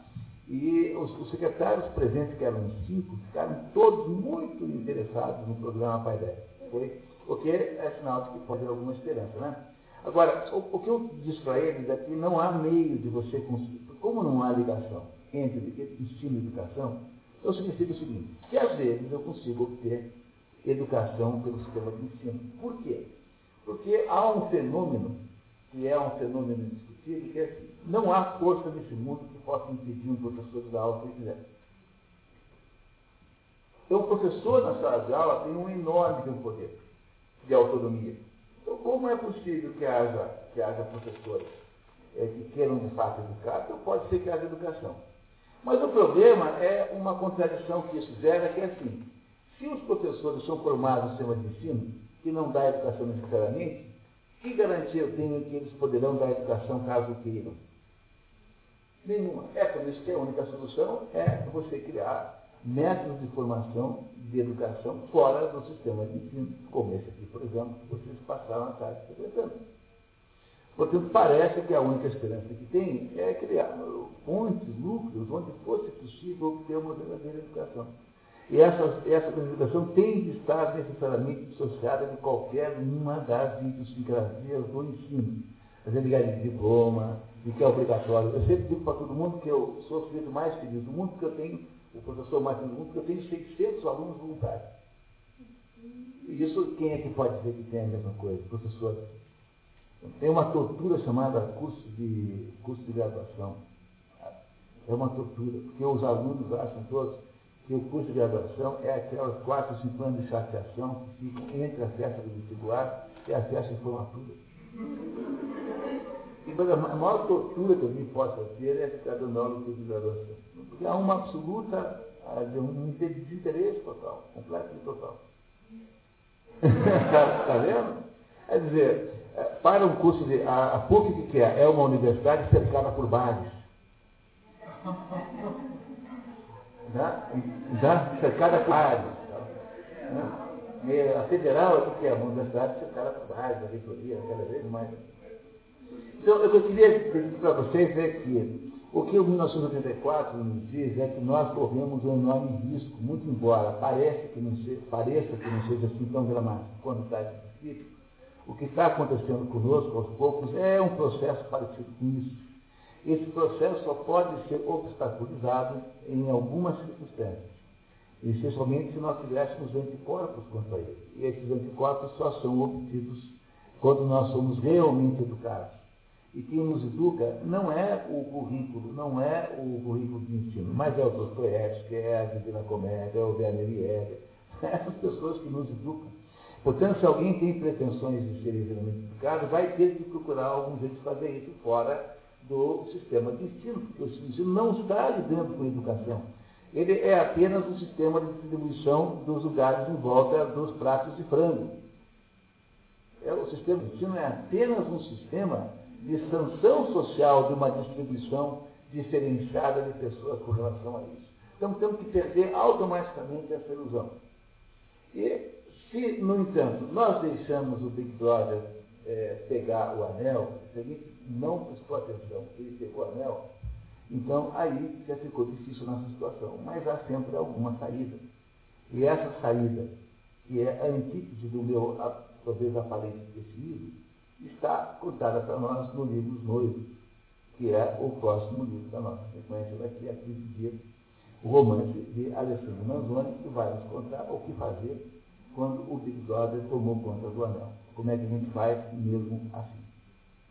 E os, os, secretários presentes, que eram cinco, ficaram todos muito interessados no programa Pai 10. Foi, o que é sinal de que pode haver alguma esperança. Né? Agora, o, o que eu disse para eles é que não há meio de você conseguir. Como não há ligação entre ensino e educação, então significa o seguinte, que às vezes eu consigo obter educação pelo sistema de ensino. Por quê? Porque há um fenômeno, que é um fenômeno indiscutível, que é assim, não há força nesse mundo que possa impedir um professor de dar aula se quiser. Então, o professor na sala de aula tem um enorme poder de autonomia. Então, como é possível que haja, que haja professores é, que queiram de fato educar? Então, pode ser que haja educação. Mas o problema é uma contradição que isso gera, que é assim, se os professores são formados no sistema de ensino, que não dá educação necessariamente, que garantia eu tenho que eles poderão dar educação caso queiram? Nenhuma. É por isso que a única solução é você criar métodos de formação de educação fora do sistema de ensino, como esse aqui, por exemplo, que vocês passaram a tarde frequentando. Portanto, parece que a única esperança que tem é criar pontes, núcleos, onde fosse possível obter uma verdadeira educação. E essa, essa educação tem de estar necessariamente dissociada de qualquer uma das idiosincrasias do ensino. Dizer, ligada de diploma, de que é obrigatório. Eu sempre digo para todo mundo que eu sou o sujeito mais feliz do mundo, porque eu tenho, o professor do mundo, porque eu tenho 600 alunos voluntários. E isso, quem é que pode dizer que tem a mesma coisa? Professor. Tem uma tortura chamada curso de, curso de graduação. É uma tortura, porque os alunos acham todos que o curso de graduação é aquelas quatro, cinco anos de chateação que ficam entre a festa do vestibular e a festa de formatura. E a maior tortura que alguém possa ter é ficar dando aula de graduação. Porque há uma absoluta, um desinteresse total, completo e total. Está tá vendo? É dizer, é, para um curso de. A, a PUC que é? É uma universidade cercada por bares né? cercada por áreas. Né? a federal, que é? Uma universidade cercada por áreas, a reitoria, cada vez mais. Então, o que eu queria dizer para vocês é que o que o 1984 nos diz é que nós corremos um enorme risco, muito embora pareça que não seja, pareça que não seja assim tão dramático quando está escrito, o que está acontecendo conosco aos poucos é um processo parecido com isso. Esse processo só pode ser obstaculizado em algumas circunstâncias, especialmente se nós tivéssemos anticorpos contra ele. E esses anticorpos só são obtidos quando nós somos realmente educados. E quem nos educa não é o currículo, não é o currículo de ensino, mas é o Dostoiévski, é a Divina Comédia, é o Werner Jäger, essas pessoas que nos educam. Portanto, se alguém tem pretensões de ser realmente educado, vai ter que procurar algum jeito de fazer isso fora do sistema de ensino, porque o ensino não está lidando com educação. Ele é apenas um sistema de distribuição dos lugares em volta dos pratos de frango. É, o sistema de ensino é apenas um sistema de sanção social de uma distribuição diferenciada de pessoas com relação a isso. Então temos que perder automaticamente essa ilusão. E se, no entanto, nós deixamos o Big Brother é, pegar o anel, se gente não prestou atenção, ele pegou o anel, Então, aí já ficou difícil nossa situação. Mas há sempre alguma saída. E essa saída, que é a antítese do meu, talvez, aparente pessimismo, está contada para nós no livro Os Noivos, que é o próximo livro da nossa sequência daqui a 15 dias, o romance de Alessandro Manzoni, que vai nos contar o que fazer quando o Big Brother tomou conta do anel. Como é que a gente faz mesmo assim.